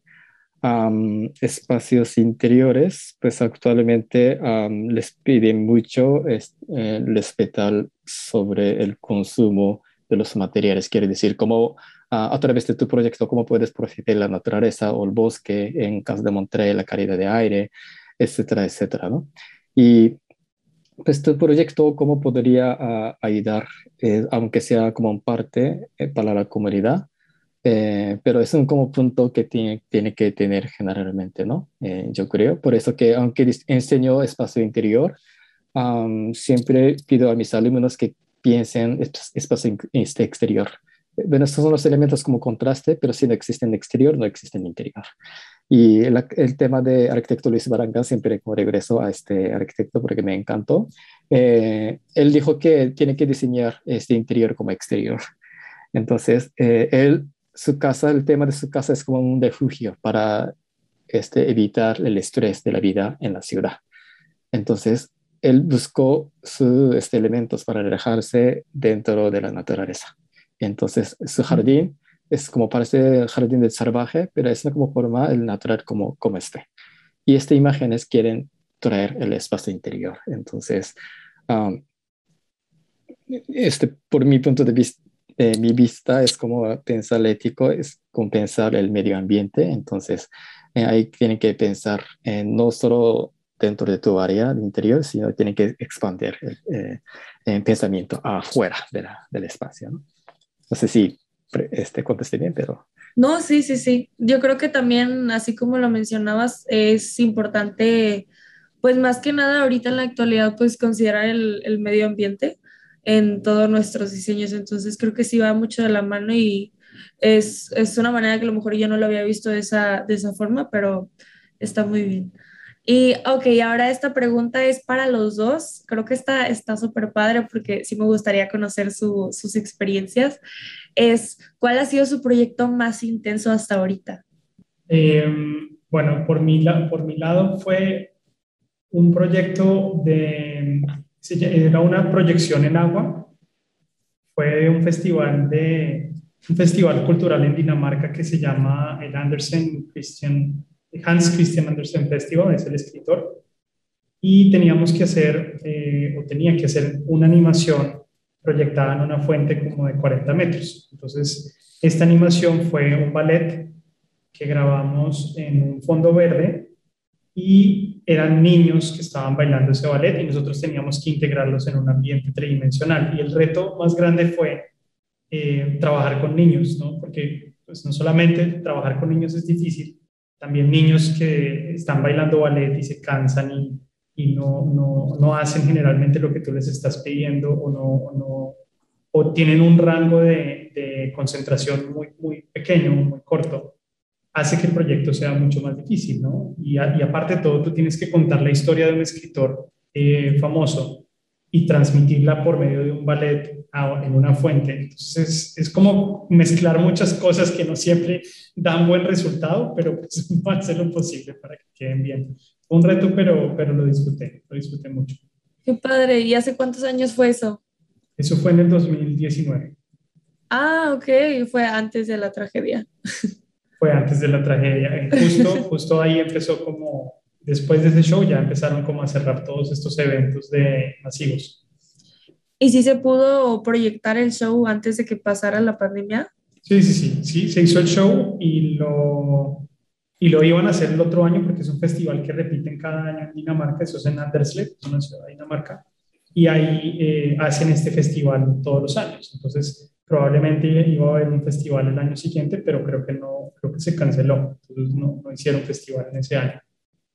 espacios interiores, pues actualmente les piden mucho eh, respetar sobre el consumo de los materiales, quiere decir, cómo a través de tu proyecto, cómo puedes proteger la naturaleza o el bosque, en caso de Montreal, la calidad de aire, etcétera, etcétera, ¿no? Y pues tu proyecto, ¿cómo podría ayudar, eh, aunque sea como parte eh, para la comunidad? Eh, pero es un como punto que tiene, tiene que tener generalmente, ¿no? Eh, yo creo. Por eso que aunque enseño espacio interior, siempre pido a mis alumnos que piensen espacio este exterior. Bueno, estos son los elementos como contraste, pero si no existen exterior, no existen interior. Y el, tema de arquitecto Luis Baranga, siempre como regreso a este arquitecto porque me encantó. Eh, él dijo que tiene que diseñar este interior como exterior. Entonces, eh, él, su casa, el tema de su casa es como un refugio para este, evitar el estrés de la vida en la ciudad. Entonces, él buscó sus este, elementos para relajarse dentro de la naturaleza. Entonces, su jardín es como parece jardín del salvaje, pero es como forma el natural como, como este. Y estas imágenes quieren traer el espacio interior. Entonces, um, este, por mi punto de vista, eh, mi vista es como pensar ético, es como pensar el medio ambiente. Entonces, eh, ahí tienen que pensar en no solo dentro de tu área interior, sino tienen que expandir el, eh, pensamiento afuera de la, del espacio. ¿no? no sé si este, contesté bien, pero... No, sí, sí, sí. Yo creo que también, así como lo mencionabas, es importante, pues más que nada ahorita en la actualidad, pues considerar el, el medio ambiente en todos nuestros diseños. Entonces creo que sí va mucho de la mano y es, es una manera que a lo mejor yo no lo había visto de esa, de esa forma, pero está muy bien. Y, ok, ahora esta pregunta es para los dos. Creo que está súper padre porque sí me gustaría conocer sus experiencias. Es, ¿cuál ha sido su proyecto más intenso hasta ahorita? Em, bueno, por mi, por mi lado fue un proyecto de, era una proyección en agua. Fue un festival de, un festival cultural en Dinamarca que se llama el Andersen Christian Hans Christian Andersen Festival, es el escritor, y teníamos que hacer, eh, o tenía que hacer una animación proyectada en una fuente como de 40 metros. Entonces, esta animación fue un ballet que grabamos en un fondo verde y eran niños que estaban bailando ese ballet y nosotros teníamos que integrarlos en un ambiente tridimensional. Y el reto más grande fue eh, trabajar con niños, ¿no? Porque pues, no solamente trabajar con niños es difícil, también niños que están bailando ballet y se cansan y, no, no, no, hacen generalmente lo que tú les estás pidiendo o, no, o, tienen un rango de, concentración muy, muy pequeño, muy corto, hace que el proyecto sea mucho más difícil, ¿no? Y, y aparte de todo, tú tienes que contar la historia de un escritor eh, famoso y transmitirla por medio de un ballet en una fuente. Entonces es como mezclar muchas cosas que no siempre dan buen resultado, pero pues va a hacer lo posible para que queden bien. un reto, pero, pero lo disfruté, lo disfruté mucho. Qué padre. ¿Y hace cuántos años fue eso? Eso fue en el 2019. Ah, ok, fue antes de la tragedia. Fue antes de la tragedia. Justo, justo ahí empezó como después de ese show ya empezaron como a cerrar todos estos eventos de masivos. ¿Y si se pudo proyectar el show antes de que pasara la pandemia? Sí, sí, sí, sí, se hizo el show y lo, y lo iban a hacer el otro año porque es un festival que repiten cada año en Dinamarca, eso es en Anderslev, una ciudad de Dinamarca, y ahí eh, hacen este festival todos los años. Entonces, probablemente iba a haber un festival el año siguiente, pero creo que no, creo que se canceló, entonces no, no hicieron festival en ese año.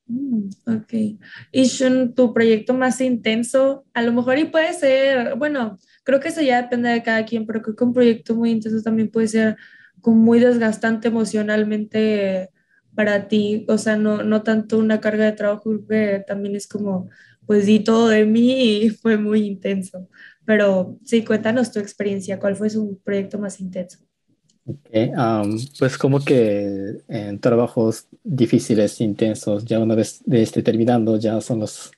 Mm, ok. Y Shun, tu proyecto más intenso, a lo mejor y puede ser, bueno, creo que eso ya depende de cada quien, pero creo que un proyecto muy intenso también puede ser como muy desgastante emocionalmente para ti, o sea, no, no tanto una carga de trabajo, que también es como, pues di todo de mí y fue muy intenso. Pero sí, cuéntanos tu experiencia, ¿cuál fue su proyecto más intenso? Okay, pues como que en trabajos difíciles, intensos, ya una vez de este terminando, ya son los,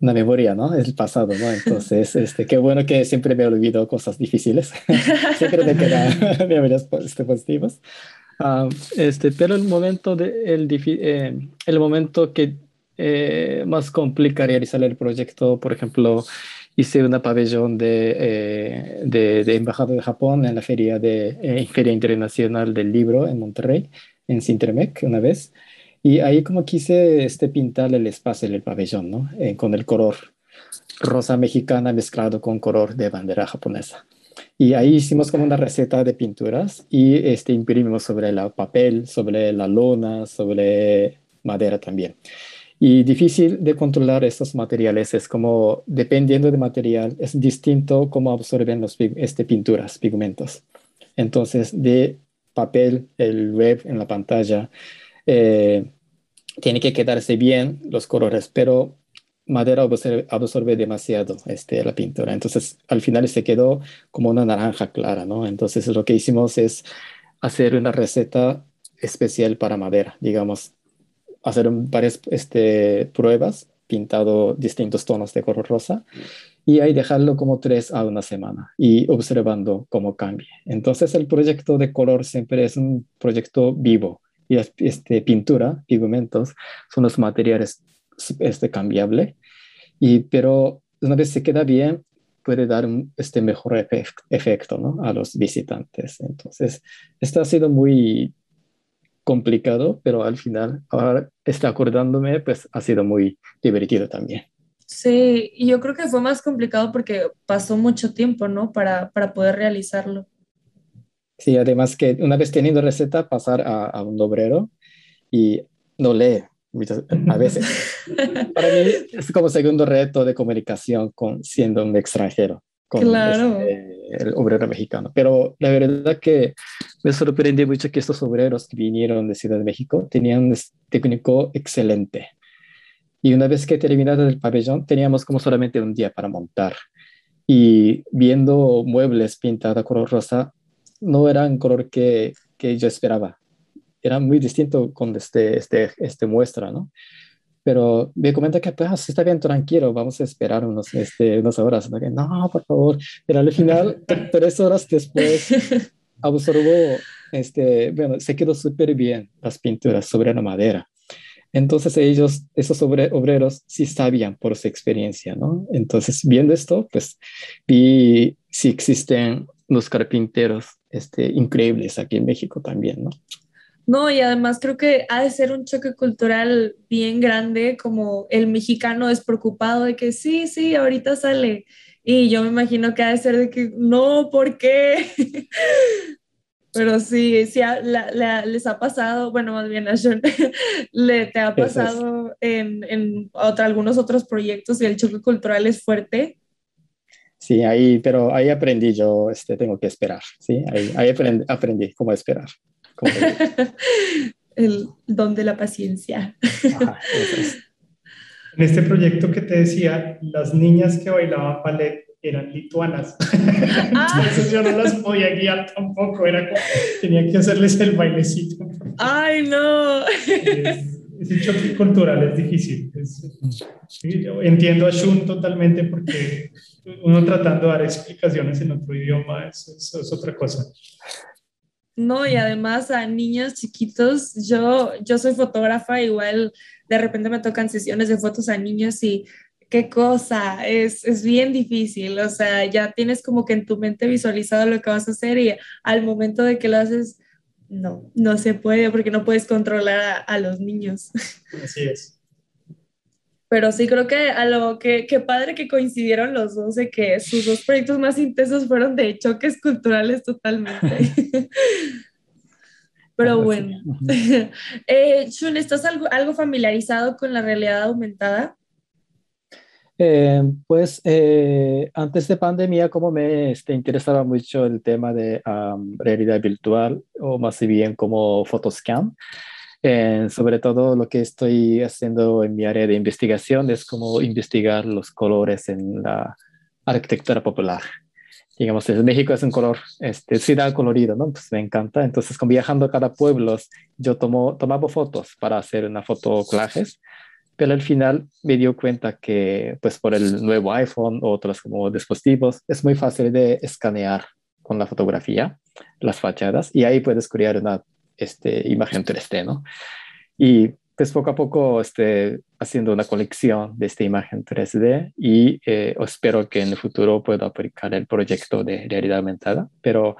una memoria, ¿no? Es el pasado, ¿no? Entonces, este, qué bueno que siempre me olvido cosas difíciles. siempre me quedan memorias este, positivas. este, pero el momento, de, el, eh, el momento que eh, más complica realizar el proyecto, por ejemplo, hice una pabellón de, eh, de, de, Embajada de Japón en la feria, de, eh, feria Internacional del Libro en Monterrey, en Sintermec, una vez. Y ahí como quise este, pintar el espacio del pabellón, ¿no? Eh, con el color rosa mexicana mezclado con color de bandera japonesa. Y ahí hicimos como una receta de pinturas y este, imprimimos sobre el papel, sobre la lona, sobre madera también. Y difícil de controlar estos materiales es como, dependiendo del material, es distinto cómo absorben las este, pinturas, pigmentos. Entonces, de papel, el web en la pantalla, eh, tiene que quedarse bien los colores, pero madera absorbe, absorbe, demasiado este, la pintura. Entonces, al final se quedó como una naranja clara, ¿no? Entonces, lo que hicimos es hacer una receta especial para madera, digamos, hacer varias este, pruebas, pintado distintos tonos de color rosa, y ahí dejarlo como tres a una semana y observando cómo cambia. Entonces, el proyecto de color siempre es un proyecto vivo, y este, pintura, pigmentos, son los materiales este, cambiable, y, pero una vez se queda bien, puede dar un este mejor efecto ¿no? a los visitantes. Entonces, esto ha sido muy complicado, pero al final, ahora está acordándome, pues ha sido muy divertido también. Sí, y yo creo que fue más complicado porque pasó mucho tiempo, ¿no? Para, para poder realizarlo. Sí, además que una vez teniendo receta, pasar a, a un obrero y no lee a veces. Para mí es como segundo reto de comunicación con siendo un extranjero, con claro. este, el obrero mexicano. Pero la verdad que me sorprendió mucho que estos obreros que vinieron de Ciudad de México tenían un técnico excelente. Y una vez que terminado el pabellón, teníamos como solamente un día para montar. Y viendo muebles pintados color rosa, no eran color que, que yo esperaba era muy distinto con este, este, este muestra, ¿no? Pero me comenta que, pues, está bien, tranquilo, vamos a esperar unos, este, unas horas. No, por favor. Pero al final, tres horas después, absorbó, este, bueno, se quedó súper bien las pinturas sobre la madera. Entonces ellos, esos obreros, sí sabían por su experiencia, ¿no? Entonces, viendo esto, pues vi si existen los carpinteros este, increíbles aquí en México también, ¿no? No, y además creo que ha de ser un choque cultural bien grande, como el mexicano despreocupado de que sí, sí, ahorita sale. Y yo me imagino que ha de ser de que no, ¿por qué? Pero sí, sí les ha pasado, bueno, más bien a Sean, le te ha pasado en, en algunos otros proyectos y el choque cultural es fuerte. Sí, ahí, pero ahí aprendí yo, este, tengo que esperar, ¿sí? Ahí, ahí aprendí, aprendí cómo esperar. el don de la paciencia. en este proyecto que te decía, las niñas que bailaban ballet eran lituanas. Ah. Entonces yo no las podía guiar tampoco, era como, tenía que hacerles el bailecito. Ay, no. ese choque cultural es difícil. entiendo a Shun totalmente porque uno tratando de dar explicaciones en otro idioma es otra cosa. No, y además a niños chiquitos, yo, yo soy fotógrafa, igual de repente me tocan sesiones de fotos a niños y qué cosa, es, es bien difícil, o sea, ya tienes como que en tu mente visualizado lo que vas a hacer y al momento de que lo haces, no, no se puede porque no puedes controlar a, a los niños. Así es. Pero sí creo que a lo que, que padre que coincidieron los dos de que sus dos proyectos más intensos fueron de choques culturales totalmente. Pero bueno. eh, Shun, ¿estás algo, algo familiarizado con la realidad aumentada? Eh, pues eh, antes de pandemia, como me este, interesaba mucho el tema de realidad virtual o más bien como Photoscan, eh, sobre todo lo que estoy haciendo en mi área de investigación es como investigar los colores en la arquitectura popular. Digamos, en México es un color, este, ciudad colorido, ¿no? Pues me encanta. Entonces, con viajando a cada pueblo, yo tomo, tomaba fotos para hacer una foto collages, pero al final me dio cuenta que, pues por el nuevo iPhone o otros como dispositivos, es muy fácil de escanear con la fotografía las fachadas y ahí puedes crear una este, imagen 3D, ¿no? Y pues poco a poco este, haciendo una colección de esta imagen 3D y eh, espero que en el futuro pueda aplicar el proyecto de realidad aumentada, pero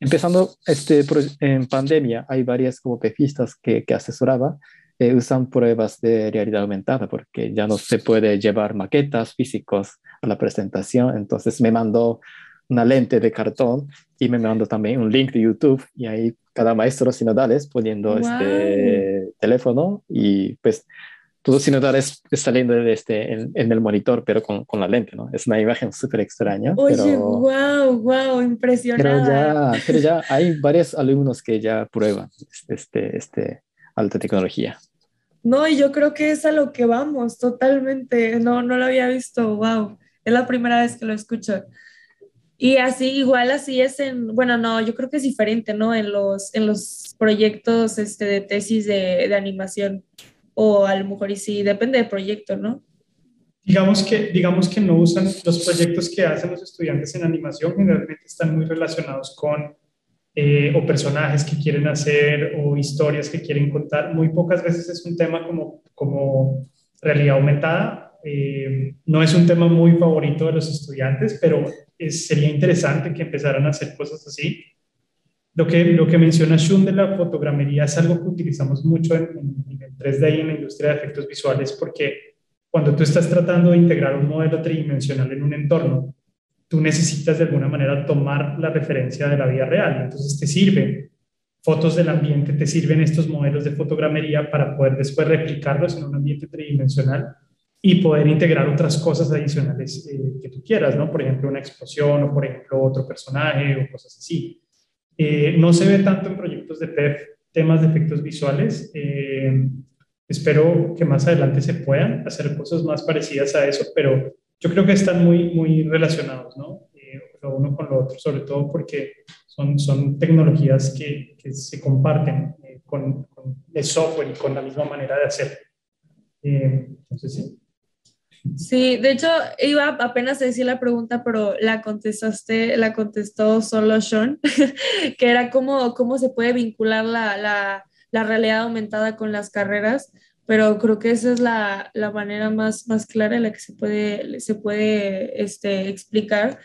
empezando este en pandemia hay varias como pefistas que, que asesoraba eh, usan pruebas de realidad aumentada porque ya no se puede llevar maquetas físicos a la presentación, entonces me mandó una lente de cartón y me mandó también un link de YouTube y ahí cada maestro sinodales poniendo este teléfono y pues todos sinodales saliendo de este, en, el monitor, pero con, con, la lente, ¿no? Es una imagen súper extraña. Oye, pero, wow, wow, impresionante. Pero ya, pero ya hay varios alumnos que ya prueban este, este, alta tecnología. No, y yo creo que es a lo que vamos totalmente. No, no lo había visto. Wow, es la primera vez que lo escucho. Y así, igual así es en, bueno, no, yo creo que es diferente, ¿no? En los, en los proyectos este, de tesis de, de animación, o a lo mejor y sí, depende del proyecto, ¿no? Digamos que, digamos que no usan los proyectos que hacen los estudiantes en animación, generalmente están muy relacionados con eh, o personajes que quieren hacer o historias que quieren contar. Muy pocas veces es un tema como, como realidad aumentada. Eh, no es un tema muy favorito de los estudiantes, pero sería interesante que empezaran a hacer cosas así. Lo que, lo que menciona Shun de la fotogramería es algo que utilizamos mucho en, en, el 3D y en la industria de efectos visuales porque cuando tú estás tratando de integrar un modelo tridimensional en un entorno, tú necesitas de alguna manera tomar la referencia de la vida real. Entonces te sirven fotos del ambiente, te sirven estos modelos de fotogramería para poder después replicarlos en un ambiente tridimensional y poder integrar otras cosas adicionales eh, que tú quieras, ¿no? Por ejemplo, una explosión o, por ejemplo, otro personaje o cosas así. Eh, no se ve tanto en proyectos de PEF temas de efectos visuales. Eh, espero que más adelante se puedan hacer cosas más parecidas a eso, pero yo creo que están muy, muy relacionados, ¿no? lo uno con lo otro, sobre todo porque son, son tecnologías que, que se comparten con, con, el software y con la misma manera de hacer. entonces, sí. Sí, de hecho iba apenas a decir la pregunta, pero la contestaste, la contestó solo Sean, que era cómo, cómo se puede vincular la, la, la, realidad aumentada con las carreras, pero creo que esa es la, la, manera más, más clara en la que se puede, se puede este, explicar.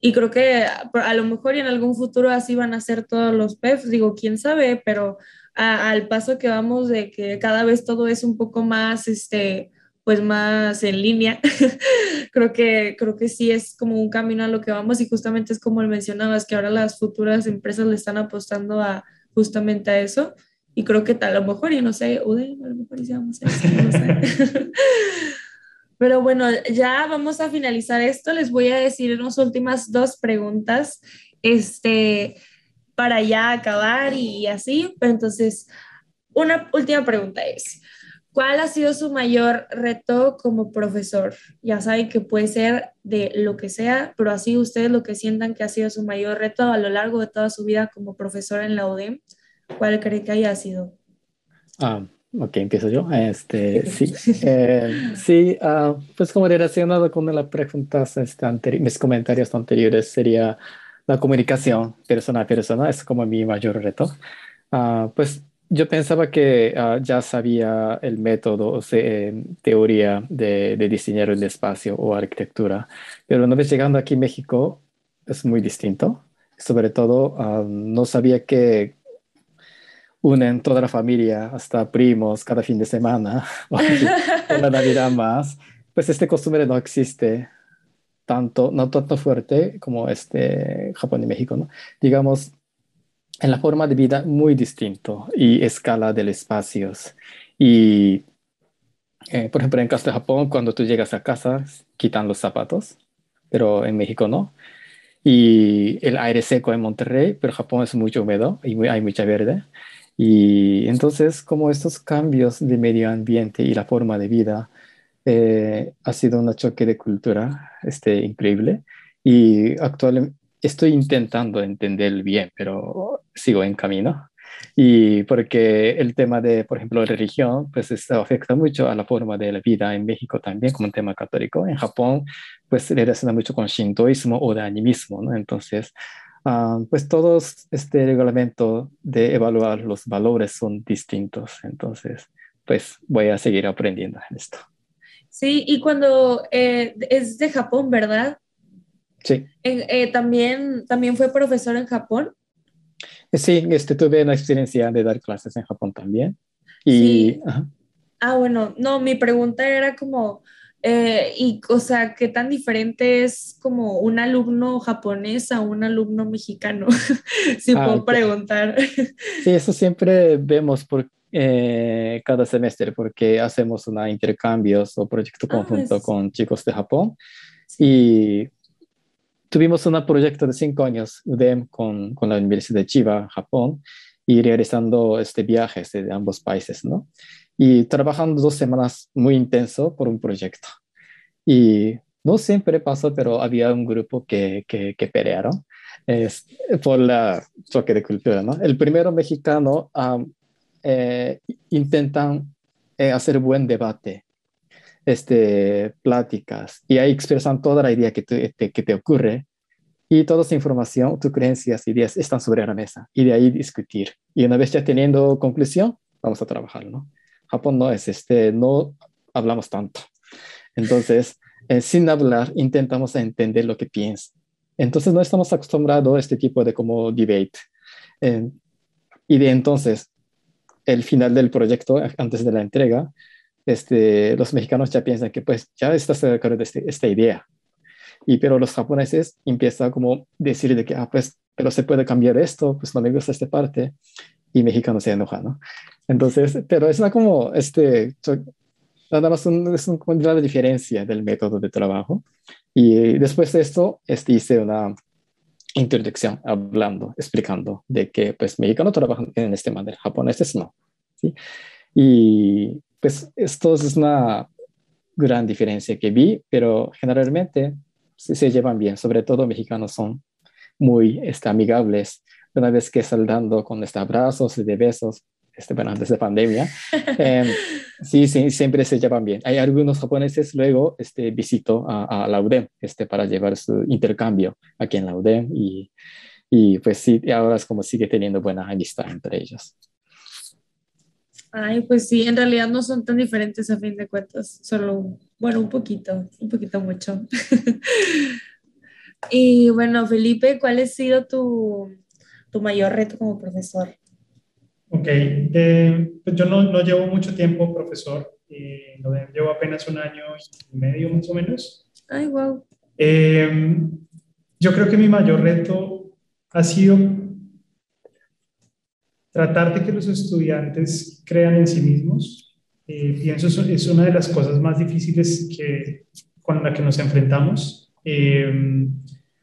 Y creo que a, lo mejor y en algún futuro así van a ser todos los PEFs, digo, quién sabe, pero al paso que vamos de que cada vez todo es un poco más, este, pues más en línea. creo, que, creo que sí es como un camino a lo que vamos y justamente es como mencionabas, que ahora las futuras empresas le están apostando a justamente a eso y creo que tal, a lo mejor, y no sé, UD, a lo mejor hicimos eso, no sé. Pero bueno, ya vamos a finalizar esto. Les voy a decir unas últimas dos preguntas este, para ya acabar y así. Pero entonces, una última pregunta es, ¿Cuál ha sido su mayor reto como profesor? Ya saben que puede ser de lo que sea, pero así ustedes lo que sientan que ha sido su mayor reto a lo largo de toda su vida como profesor en la UDEM, ¿cuál cree que haya sido? Ah, ok, empiezo yo. Este, sí, eh, sí uh, pues como relacionado con las preguntas, este, mis comentarios anteriores, sería la comunicación persona a persona, es como mi mayor reto. Uh, pues yo pensaba que uh, ya sabía el método, o sea, teoría de, diseñar el espacio o arquitectura, pero una vez llegando aquí a México es muy distinto. Sobre todo, uh, no sabía que unen toda la familia, hasta primos, cada fin de semana, o la Navidad más. Pues este costumbre no existe tanto, no tanto fuerte como este Japón y México, ¿no? Digamos, en la forma de vida muy distinto y escala de los espacios. Y, eh, por ejemplo, en caso de Japón, cuando tú llegas a casa, quitan los zapatos, pero en México no. Y el aire seco en Monterrey, pero Japón es mucho húmedo y hay mucha verde. Y entonces, como estos cambios de medio ambiente y la forma de vida, eh, ha sido un choque de cultura este, increíble. Y actualmente, estoy intentando entender bien, pero sigo en camino. Y porque el tema de, por ejemplo, religión, pues esto afecta mucho a la forma de la vida en México también, como un tema católico. En Japón, pues se relaciona mucho con shintoísmo o de animismo, ¿no? Entonces, uh, pues todos este reglamento de evaluar los valores son distintos. Entonces, pues voy a seguir aprendiendo en esto. Sí, y cuando eh, es de Japón, ¿verdad? Sí. Eh, ¿también, ¿También fue profesor en Japón? Eh, sí, este, tuve la experiencia de dar clases en Japón también. Y, Ah, bueno, no, mi pregunta era como, eh, y, o sea, ¿qué tan diferente es como un alumno japonés a un alumno mexicano? si ah, puedo preguntar. Sí, eso siempre vemos por cada semestre porque hacemos una intercambios o proyecto ah, conjunto con chicos de Japón. Y tuvimos un proyecto de cinco años UDEM con, con la Universidad de Chiba, Japón, y realizando este viajes de ambos países, ¿no? y trabajando dos semanas muy intenso por un proyecto. Y no siempre pasó, pero había un grupo que, que, pelearon por la choque de cultura. ¿no? El primero mexicano eh, intentan eh, hacer buen debate, este, pláticas, y ahí expresan toda la idea que te, que te ocurre y toda esa información, tus creencias, ideas están sobre la mesa y de ahí discutir. Y una vez ya teniendo conclusión, vamos a trabajar, ¿no? Japón no es este, no hablamos tanto. Entonces, eh, sin hablar, intentamos entender lo que piensa. Entonces, no estamos acostumbrados a este tipo de como debate. Eh, y de entonces, el final del proyecto, antes de la entrega, este, los mexicanos ya piensan que pues ya estás de acuerdo de este, esta idea. Y pero los japoneses empiezan como decir de que, ah, pues, pero se puede cambiar esto, pues no me gusta esta parte. Y mexicano se enoja, ¿no? Entonces, pero es una como, este, nada más un, es una diferencia del método de trabajo. Y después de esto, este, hice una introducción hablando, explicando de que pues mexicanos trabajan en este manera, japoneses no. ¿sí? Y pues esto es una gran diferencia que vi, pero generalmente sí se llevan bien, sobre todo mexicanos son muy este, amigables. Una vez que saludando con este, abrazos y de besos, este, bueno, antes de pandemia, em, sí, sí, siempre se llevan bien. Hay algunos japoneses, luego este, visito a, a, la UDEM este, para llevar su intercambio aquí en la UDEM y, y pues sí, ahora es como sigue teniendo buena amistad entre ellos. Ay, pues sí, en realidad no son tan diferentes a fin de cuentas, solo, bueno, un poquito, un poquito mucho. y bueno, Felipe, ¿cuál ha sido tu, tu mayor reto como profesor? Ok, eh, pues yo no, no, llevo mucho tiempo profesor, eh, llevo apenas un año y medio más o menos. Ay, wow. Eh, yo creo que mi mayor reto ha sido tratar de que los estudiantes crean en sí mismos. Eh, pienso es, una de las cosas más difíciles que, con la que nos enfrentamos. Eh,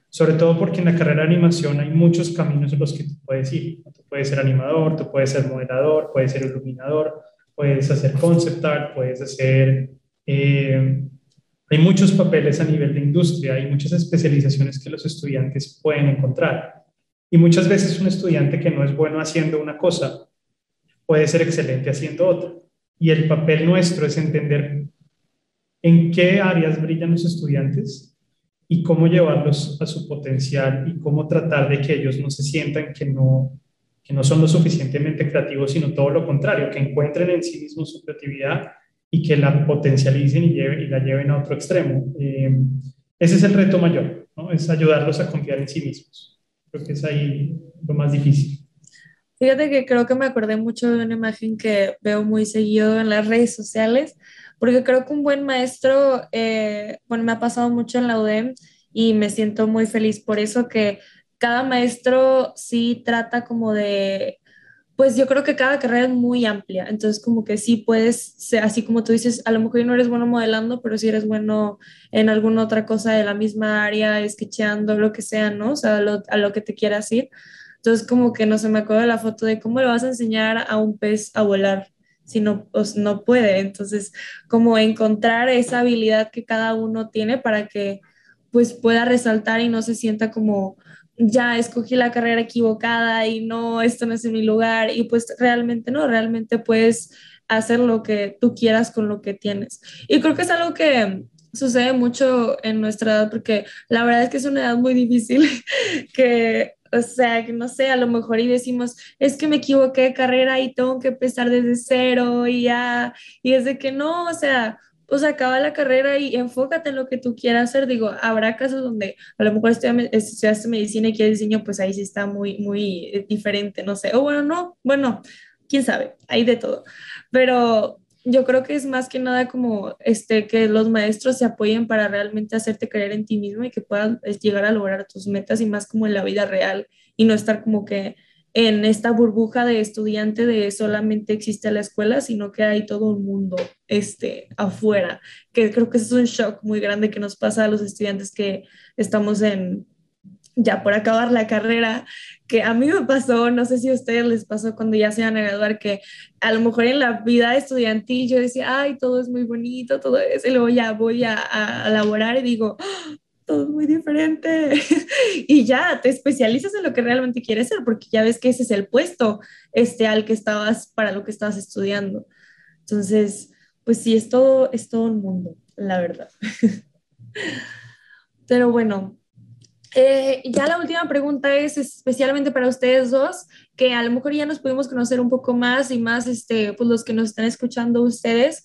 sobre todo porque en la carrera de animación hay muchos caminos en los que tú puedes ir. Tú puedes ser animador, tú puedes ser modelador, puedes ser iluminador, puedes hacer concept art, puedes hacer... Eh, hay muchos papeles a nivel de industria, hay muchas especializaciones que los estudiantes pueden encontrar. Y muchas veces un estudiante que no es bueno haciendo una cosa puede ser excelente haciendo otra. Y el papel nuestro es entender en qué áreas brillan los estudiantes y cómo llevarlos a su potencial y cómo tratar de que ellos no se sientan que no, que no son lo suficientemente creativos, sino todo lo contrario, que encuentren en sí mismos su creatividad y que la potencialicen y, y la lleven a otro extremo. Eh, ese es el reto mayor, ¿no? es ayudarlos a confiar en sí mismos. Creo que es ahí lo más difícil. Fíjate que creo que me acordé mucho de una imagen que veo muy seguido en las redes sociales, porque creo que un buen maestro, eh, bueno, me ha pasado mucho en la UDEM y me siento muy feliz por eso, que cada maestro sí trata como de, pues yo creo que cada carrera es muy amplia, entonces como que sí puedes, así como tú dices, a lo mejor no eres bueno modelando, pero sí eres bueno en alguna otra cosa de la misma área, sketcheando, lo que sea, ¿no? O sea, a lo que te quieras ir. Entonces como que no se me acuerda la foto de cómo le vas a enseñar a un pez a volar si no, pues, no puede. Entonces, como encontrar esa habilidad que cada uno tiene para que pues pueda resaltar y no se sienta como ya escogí la carrera equivocada y no, esto no es en mi lugar y pues realmente no, realmente puedes hacer lo que tú quieras con lo que tienes. Y creo que es algo que sucede mucho en nuestra edad porque la verdad es que es una edad muy difícil que o sea, que no sé, a lo mejor y decimos, es que me equivoqué de carrera y tengo que empezar desde cero y ya, y es de que no, o sea, pues acaba la carrera y enfócate en lo que tú quieras hacer. Digo, habrá casos donde a lo mejor estudiaste medicina y quieres diseño, pues ahí sí está muy, muy eh, diferente, no sé. O bueno, no, bueno, quién sabe, hay de todo. Pero yo creo que es más que nada como este, que los maestros se apoyen para realmente hacerte creer en ti mismo y que puedan llegar a lograr tus metas y más como en la vida real y no estar como que en esta burbuja de estudiante de solamente existe la escuela, sino que hay todo un mundo este, afuera, que creo que es un shock muy grande que nos pasa a los estudiantes que estamos en, ya por acabar la carrera, que a mí me pasó, no sé si a ustedes les pasó cuando ya se van a graduar, que a lo mejor en la vida estudiantil yo decía, ay, todo es muy bonito, todo eso, y luego ya voy a, a, laborar y digo, ¡Ah! Todo muy diferente. y ya te especializas en lo que realmente quieres ser, porque ya ves que ese es el puesto este, al que estabas, para lo que estabas estudiando. Entonces, pues sí, es todo, es todo un mundo, la verdad. Pero bueno, eh, ya la última pregunta es especialmente para ustedes dos, que a lo mejor ya nos pudimos conocer un poco más y más, este, pues los que nos están escuchando ustedes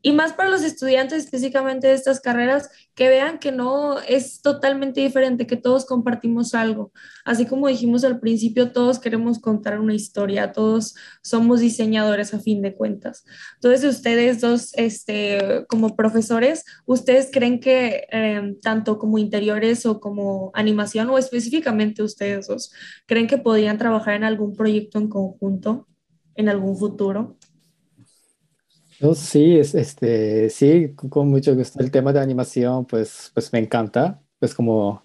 y más para los estudiantes específicamente de estas carreras, que vean que no es totalmente diferente, que todos compartimos algo. Así como dijimos al principio, todos queremos contar una historia, todos somos diseñadores a fin de cuentas. Entonces, ustedes dos, este, como profesores, ¿ustedes creen que em, tanto como interiores o como animación, o específicamente ustedes dos, creen que podrían trabajar en algún proyecto en conjunto en algún futuro? Sí, es, este, sí, con mucho gusto. El tema de animación, pues, pues me encanta. Pues como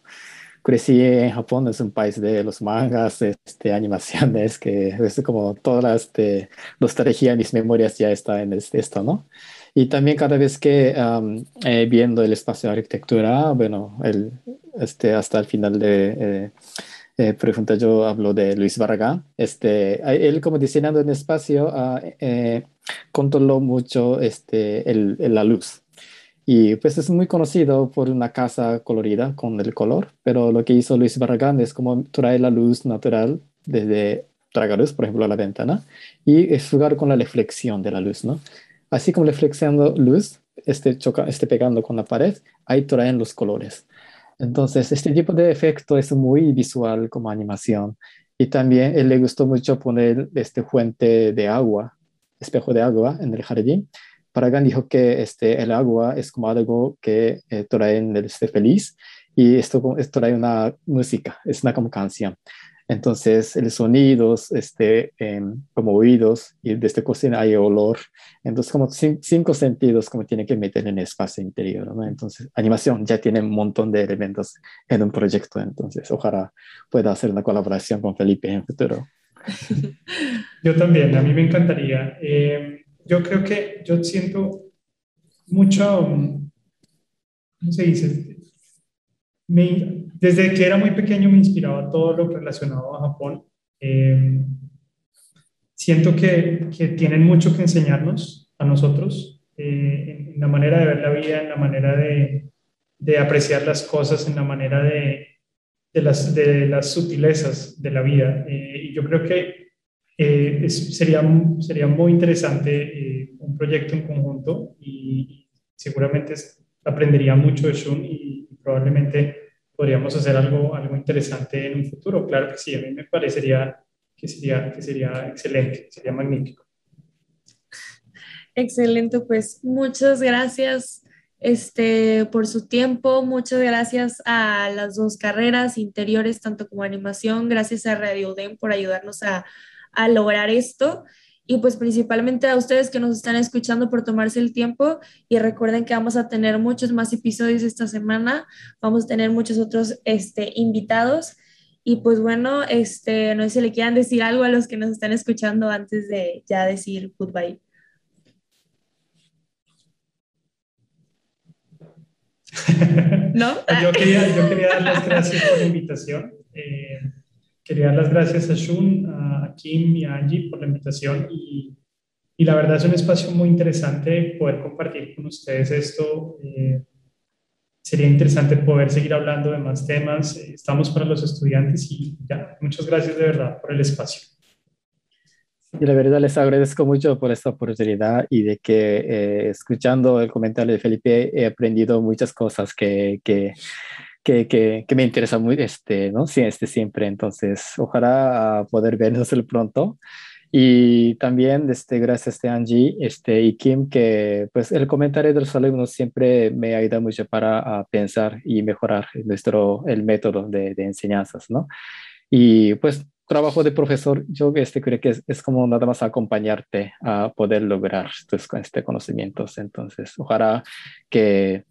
crecí en Japón, es un país de los mangas, este, animaciones, que es como toda la este, nostalgia, mis memorias ya está en este, esto, ¿no? Y también cada vez que eh, viendo el espacio de arquitectura, bueno, el, este, hasta el final de... Eh, eh, ejemplo, yo hablo de Luis Barragán. Este, él como diseñando en espacio uh, eh, controló mucho este, el, la luz. Y pues es muy conocido por una casa colorida con el color, pero lo que hizo Luis Barragán es como traer la luz natural desde tragaluz, por ejemplo, a la ventana, y jugar con la reflexión de la luz, ¿no? Así como reflexionando luz, este, este pegando con la pared, ahí traen los colores. Entonces, este tipo de efecto es muy visual como animación. Y también él le gustó mucho poner este fuente de agua, espejo de agua en el jardín. Paragan dijo que este, el agua es como algo que eh, trae el este feliz y esto, esto trae una música, es una como canción. Entonces, el sonidos, este, em, como oídos, y desde cocina hay olor. Entonces, como cinco sentidos como tiene que meter en el espacio interior, ¿no? Entonces, animación ya tiene un montón de elementos en un proyecto. Entonces, ojalá pueda hacer una colaboración con Felipe en el futuro. Yo también, a mí me encantaría. Em, yo creo que yo siento mucho, ¿cómo se dice? Me, desde que era muy pequeño me inspiraba todo lo relacionado a Japón. Eh, siento que, que, tienen mucho que enseñarnos a nosotros eh, en la manera de ver la vida, en la manera de, de apreciar las cosas, en la manera de, de, las, de las sutilezas de la vida. Eh, y yo creo que sería, sería muy interesante un proyecto en conjunto y seguramente aprendería mucho de Shun y probablemente podríamos hacer algo, algo interesante en un futuro. Claro que sí, a mí me parecería que sería, que sería excelente, sería magnífico. Excelente, pues muchas gracias este, por su tiempo, muchas gracias a las dos carreras interiores, tanto como animación, gracias a Radio DEM por ayudarnos a, a lograr esto y pues principalmente a ustedes que nos están escuchando por tomarse el tiempo y recuerden que vamos a tener muchos más episodios esta semana, vamos a tener muchos otros este, invitados y pues bueno, este, no sé si le quieran decir algo a los que nos están escuchando antes de ya decir goodbye. ¿No? yo, quería, yo quería dar las gracias por la invitación. Eh, quería dar las gracias a Shun, a Kim y a Angie por la invitación y, y la verdad es un espacio muy interesante poder compartir con ustedes esto. Eh, sería interesante poder seguir hablando de más temas. Estamos para los estudiantes y ya, muchas gracias de verdad por el espacio. Y la verdad les agradezco mucho por esta oportunidad y de que eh, escuchando el comentario de Felipe he aprendido muchas cosas que, que que, que, que, me interesa muy, este, ¿no? Sí, este siempre. Entonces, ojalá poder vernos pronto. Y también, este, gracias a Angie este, y Kim, que pues el comentario de los alumnos siempre me ayuda mucho para pensar y mejorar nuestro, el método de, de, enseñanzas, ¿no? Y pues trabajo de profesor, yo este, creo que es, es, como nada más acompañarte a poder lograr tus este, conocimientos. Entonces, ojalá que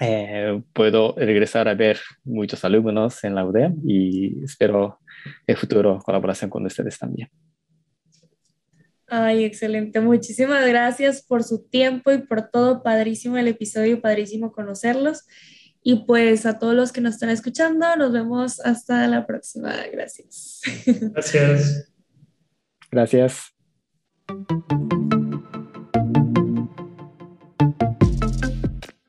eh, puedo regresar a ver muchos alumnos en la UDEM y espero el futuro colaboración con ustedes también. Ay, excelente. Muchísimas gracias por su tiempo y por todo. Padrísimo el episodio, padrísimo conocerlos. Y pues a todos los que nos están escuchando, nos vemos hasta la próxima. Gracias. Gracias. Gracias.